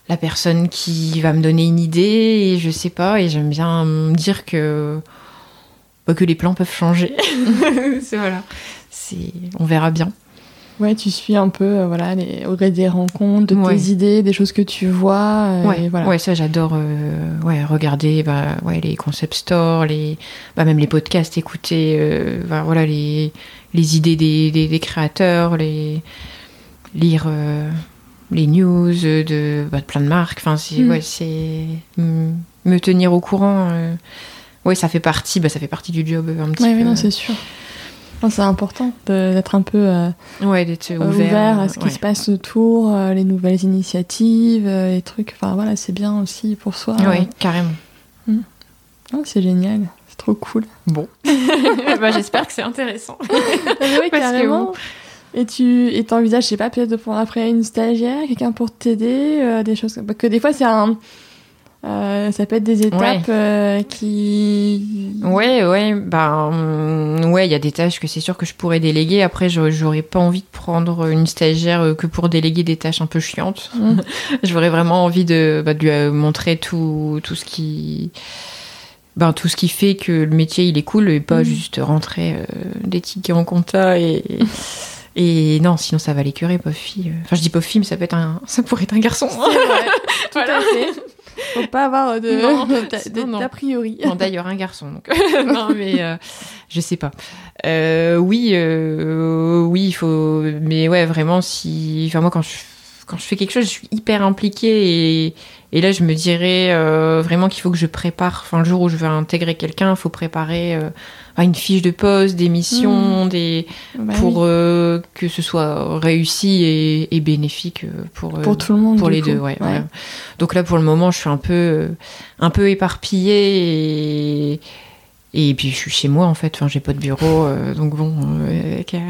la personne qui va me donner une idée et je sais pas et j'aime bien me dire que bah, que les plans peuvent changer c'est voilà c'est on verra bien Ouais, tu suis un peu euh, voilà, les, au gré des rencontres, de tes idées, des choses que tu vois. Euh, ouais. voilà. ouais, ça j'adore euh, ouais, regarder bah, ouais, les concept stores, les, bah, même les podcasts, écouter bah, voilà, les, les idées des, des, créateurs, les, lire les news de, bah, de, plein de marques. Enfin, c'est, mm. ouais, c'est me tenir au courant. ouais, ça fait partie, bah, ça fait partie du job un petit peu. Oui, non, c'est sûr. C'est important d'être un peu euh, ouais, euh, ouvert, à ce qui se passe autour, euh, les nouvelles initiatives, les trucs. Enfin voilà, c'est bien aussi pour soi. Oui, carrément. Oh, c'est génial, c'est trop cool. Bon, bah, j'espère que c'est intéressant. oui, carrément. Et tu et t'envisages, je sais pas, peut-être de prendre après une stagiaire, quelqu'un pour t'aider, des choses. Parce que des fois, c'est un euh, ça peut être des étapes euh, qui. Ouais, ouais, bah, ouais, il y a des tâches que c'est sûr que je pourrais déléguer. Après, j'aurais pas envie de prendre une stagiaire euh, que pour déléguer des tâches un peu chiantes. Mm. J'aurais vraiment envie de, bah, de lui montrer tout, tout ce qui. Ben, tout ce qui fait que le métier il est cool et pas mm. juste rentrer des tickets en compta et. Et non, sinon ça va l'écurer, pauvre fille. Enfin, je dis pauvre fille, mais ça peut être un, ça pourrait être un garçon. tout à fait. Faut pas avoir de, d'a priori. D'ailleurs, un garçon. Donc. non, mais euh, je sais pas. Euh, oui, euh, oui, il faut. Mais ouais, vraiment, si. Enfin, moi, quand je, quand je fais quelque chose, je suis hyper impliquée et, et là, je me dirais vraiment qu'il faut que je prépare. Enfin, le jour où je veux intégrer quelqu'un, il faut préparer une fiche de poste, des missions, mmh. des, bah pour euh, que ce soit réussi et, et bénéfique euh, pour, pour tout le monde. Pour les deux, ouais, Donc là, pour le moment, je suis un peu, un peu éparpillée et, et puis je suis chez moi en fait. Enfin, j'ai pas de bureau, euh, donc bon,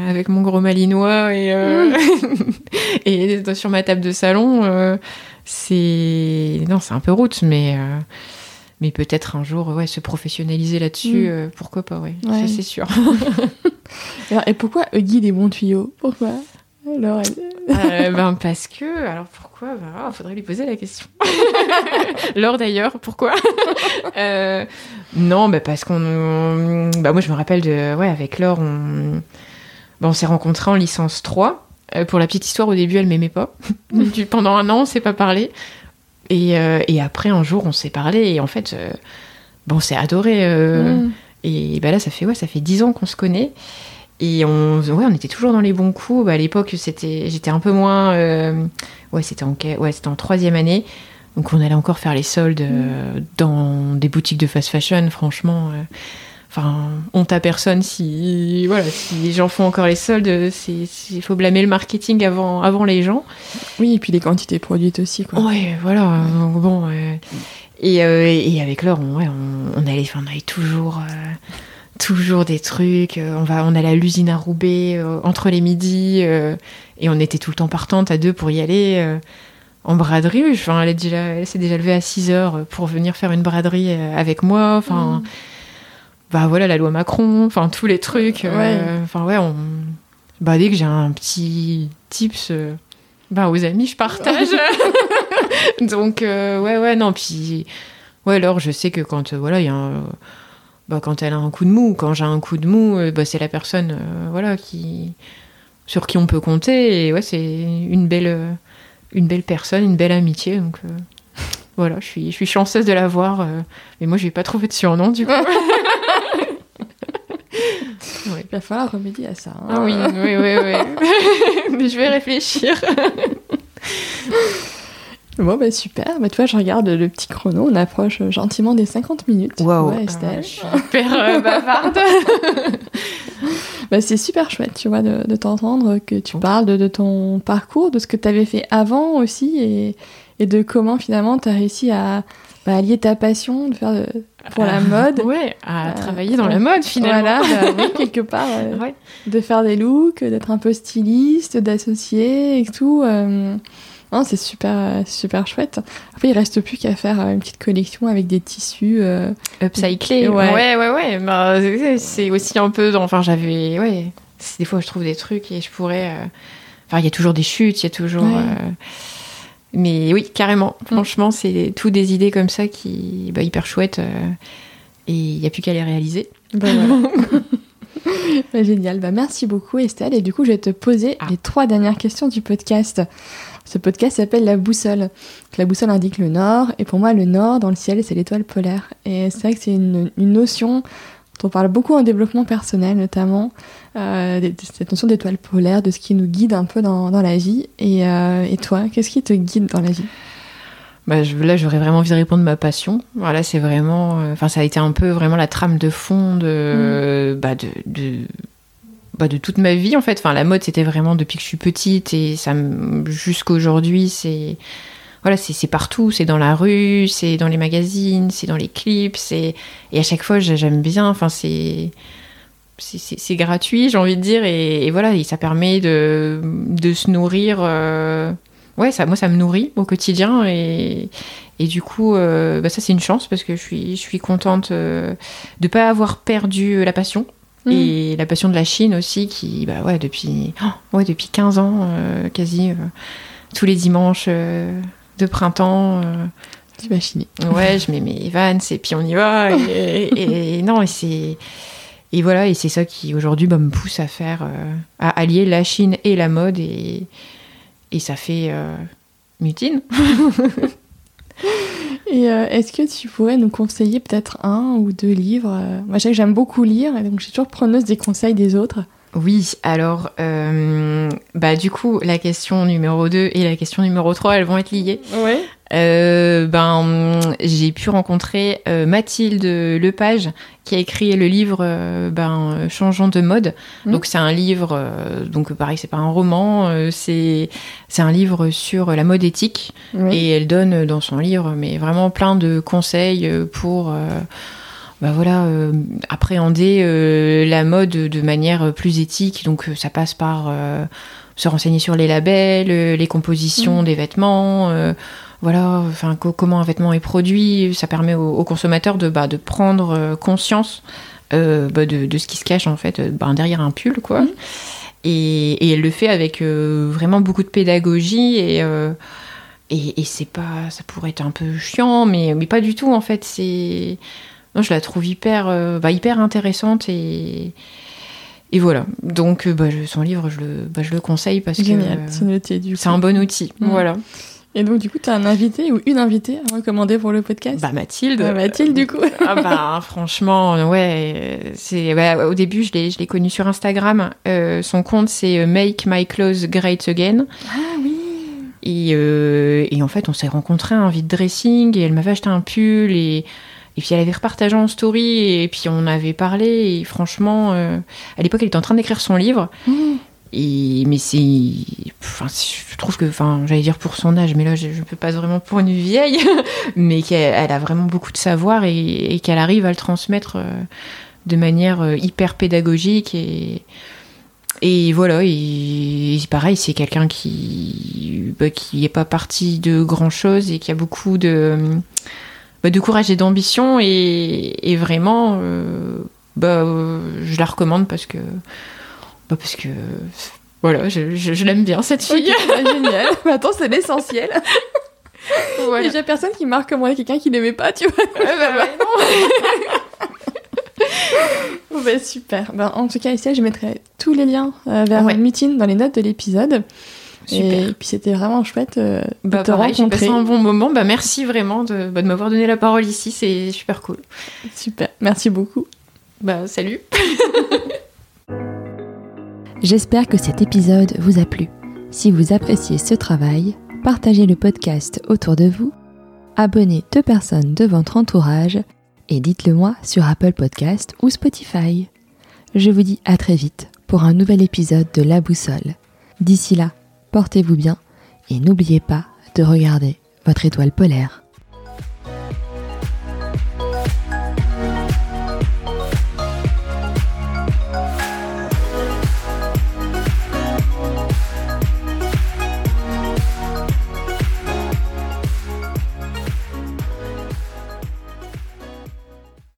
avec, mon gros malinois et, mmh. et sur ma table de salon, c'est non, c'est un peu route, mais mais peut-être un jour ouais, se professionnaliser là-dessus, mm. euh, pourquoi pas, ouais, c'est sûr. et pourquoi Huggy des bons tuyaux Pourquoi? Alors, euh, ben parce que, alors pourquoi? Il ben, oh, faudrait lui poser la question. Laure d'ailleurs, pourquoi? Euh, Non, ben parce qu'on, bah moi je me rappelle de, ouais, avec Laure, on, ben, on s'est rencontrés en licence 3. pour la petite histoire, au début, elle m'aimait pas. Pendant un an, on s'est pas parlé. Euh, et, après, un jour, on s'est parlé et en fait, euh, bon, on s'est adoré. Euh, mm. Et bah là, ça fait ouais, ça fait dix ans qu'on se connaît. Et on, ouais, on était toujours dans les bons coups. Bah, à l'époque, c'était, j'étais un peu moins. ouais, c'était en, ouais, c'était en troisième année. Donc on allait encore faire les soldes mm. dans des boutiques de fast fashion, franchement. Enfin, honte à personne si voilà, si les gens font encore les soldes, il faut blâmer le marketing avant, avant les gens. Oui, et puis les quantités produites aussi. Quoi. Ouais, voilà. bon, et, euh, et, avec Laure, on, ouais, on, allait, on allait toujours, euh, toujours des trucs. On va, on allait à l'usine à Roubaix euh, entre les midis et on était tout le temps partante à deux pour y aller en braderie. Enfin, elle, elle s'est déjà levée à 6 heures pour venir faire une braderie avec moi. Enfin. Mmh bah voilà la loi Macron, enfin tous les trucs. Euh, enfin ouais, on... bah dès que j'ai un petit tips, euh, bah aux amis je partage. Donc euh, ouais ouais non puis ouais alors je sais que quand voilà il y a un... bah quand elle a un coup de mou, quand j'ai un coup de mou, bah c'est la personne voilà qui sur qui on peut compter et ouais c'est une belle une belle personne, une belle amitié donc. Voilà, je suis, je suis chanceuse de l'avoir, mais moi je n'ai pas trouvé de surnom du coup. Il va falloir remédier à ça. Hein. Ah oui, oui, oui, oui. Mais je vais réfléchir. Bon, bah super. Bah, tu vois, je regarde le petit chrono. On approche gentiment des 50 minutes. Waouh. Ouais, ah, super euh, bavarde. Bah, c'est super chouette, tu vois, de, t'entendre, que tu parles de, ton parcours, de ce que tu avais fait avant aussi, et, et de comment finalement tu as réussi à bah, allier ta passion de faire pour la mode. ouais, à travailler dans la mode finalement. Voilà, bah, quelque part, de faire des looks, d'être un peu styliste, d'associer et tout. Non, c'est super, euh, super chouette. Après, il reste plus qu'à faire euh, une petite collection avec des tissus euh... upcyclés. Ouais, ouais, ouais. ouais. Bah, c'est aussi un peu. Enfin, j'avais. Ouais. Des fois, je trouve des trucs et je pourrais. Euh, enfin, il y a toujours des chutes, il y a toujours. Mais oui, carrément. Mm. Franchement, c'est tout des idées comme ça qui, bah, hyper chouettes. Et il n'y a plus qu'à les réaliser. Bah, bah, génial. Bah, merci beaucoup, Estelle. Et du coup, je vais te poser ah. les trois dernières questions du podcast. Ce podcast s'appelle La Boussole. la boussole indique le nord, et pour moi, le nord dans le ciel, c'est l'étoile polaire. Et c'est vrai que c'est une, notion on parle beaucoup en développement personnel, notamment, euh, cette notion d'étoile polaire, de ce qui nous guide un peu dans, la vie. Euh, et, toi, qu'est-ce qui te guide dans la vie? Bah, là, j'aurais vraiment envie de répondre ma passion. Voilà, c'est vraiment, euh, enfin, ça a été un peu vraiment la trame de fond de, mmh. bah, de, bah, de toute ma vie en fait. Enfin, la mode c'était vraiment depuis que je suis petite et ça jusqu'aujourd'hui c'est voilà c'est partout, c'est dans la rue, c'est dans les magazines, c'est dans les clips, c'est et à chaque fois j'aime bien. Enfin c'est c'est gratuit j'ai envie de dire et, voilà et ça permet de, de se nourrir. Euh, ouais ça moi ça me nourrit au quotidien et et du coup, euh, bah ça c'est une chance parce que je suis, je suis contente euh, de ne pas avoir perdu la passion. Mm. Et la passion de la Chine aussi, qui, bah ouais, depuis, oh, ouais, depuis 15 ans, quasi, tous les dimanches de printemps. tu vas chiner. Ouais, je mets mes vannes et puis on y va. Et, non, et c'est. Et voilà, et c'est ça qui aujourd'hui bah, me pousse à faire, à allier la Chine et la mode, et, et ça fait mutine. Et euh, est-ce que tu pourrais nous conseiller peut-être un ou deux livres? Euh, Moi, je sais que j'aime beaucoup lire, et donc je suis toujours preneuse des conseils des autres. Oui, alors, euh, bah, du coup, la question numéro 2 et la question numéro 3, elles vont être liées. Oui. Euh, ben, j'ai pu rencontrer euh, Mathilde Lepage qui a écrit le livre euh, ben, Changeons de mode. Mmh. Donc c'est un livre, donc pareil, c'est pas un roman, c'est c'est un livre sur la mode éthique et elle donne dans son livre mais vraiment plein de conseils pour bah voilà, appréhender la mode de manière plus éthique. Donc ça passe par se renseigner sur les labels, les compositions mmh. des vêtements voilà, enfin, comment un vêtement est produit. Ça permet aux, consommateurs de, bah, de prendre euh, conscience euh, bah, de, ce qui se cache en fait euh, derrière un pull, quoi. Mhm. Et, elle le fait avec vraiment beaucoup de pédagogie et, et, c'est pas, ça pourrait être un peu chiant, mais, mais pas du tout en fait. C'est, non, je la trouve hyper, hyper intéressante et et voilà. Donc, son livre, je le, je le conseille parce que c'est un bon outil. Mhm. Voilà. Et donc, du coup, tu as un invité ou une invitée à recommander pour le podcast? Bah, Mathilde. Bah, Mathilde, du coup. ah, bah, franchement, ouais. C'est, bah, au début, je l'ai, je l'ai connue sur Instagram. Euh, son compte, c'est euh, Make My Clothes Great Again. Ah oui. Et, euh, et en fait, on s'est rencontrés à un vide dressing et elle m'avait acheté un pull et. Et puis elle avait repartagé en story et puis on avait parlé et franchement, à l'époque elle était en train d'écrire son livre mmh. Et, mais c'est. Enfin, je trouve que. Enfin, j'allais dire pour son âge, mais là, je ne peux pas vraiment pour une vieille, mais qu'elle a vraiment beaucoup de savoir et, qu'elle arrive à le transmettre euh, de manière euh, hyper pédagogique. Et, et voilà, et, pareil, c'est quelqu'un qui bah, qui n'est pas parti de grand chose et qui a beaucoup de, bah, de courage et d'ambition. Et, vraiment, euh, bah, je la recommande parce que bah parce que voilà, je, je, l'aime bien cette fille. Bah, génial. Mais attends, c'est l'essentiel. Voilà. Déjà personne qui marque moi quelqu'un qui n'aimait pas, tu vois. Ouais, bah, bah, non. bah, super. Bah, en tout cas, ici, je mettrai tous les liens euh, vers ouais. Meeting dans les notes de l'épisode. Et puis c'était vraiment chouette euh, de bah, te pareil, J'ai passé un bon moment. Bah, merci vraiment de, bah, de m'avoir donné la parole ici. C'est super cool. Super. Merci beaucoup. Bah, salut. J'espère que cet épisode vous a plu. Si vous appréciez ce travail, partagez le podcast autour de vous, abonnez deux personnes de votre entourage et dites-le moi sur Apple Podcast ou Spotify. Je vous dis à très vite pour un nouvel épisode de La Boussole. D'ici là, portez-vous bien et n'oubliez pas de regarder votre étoile polaire.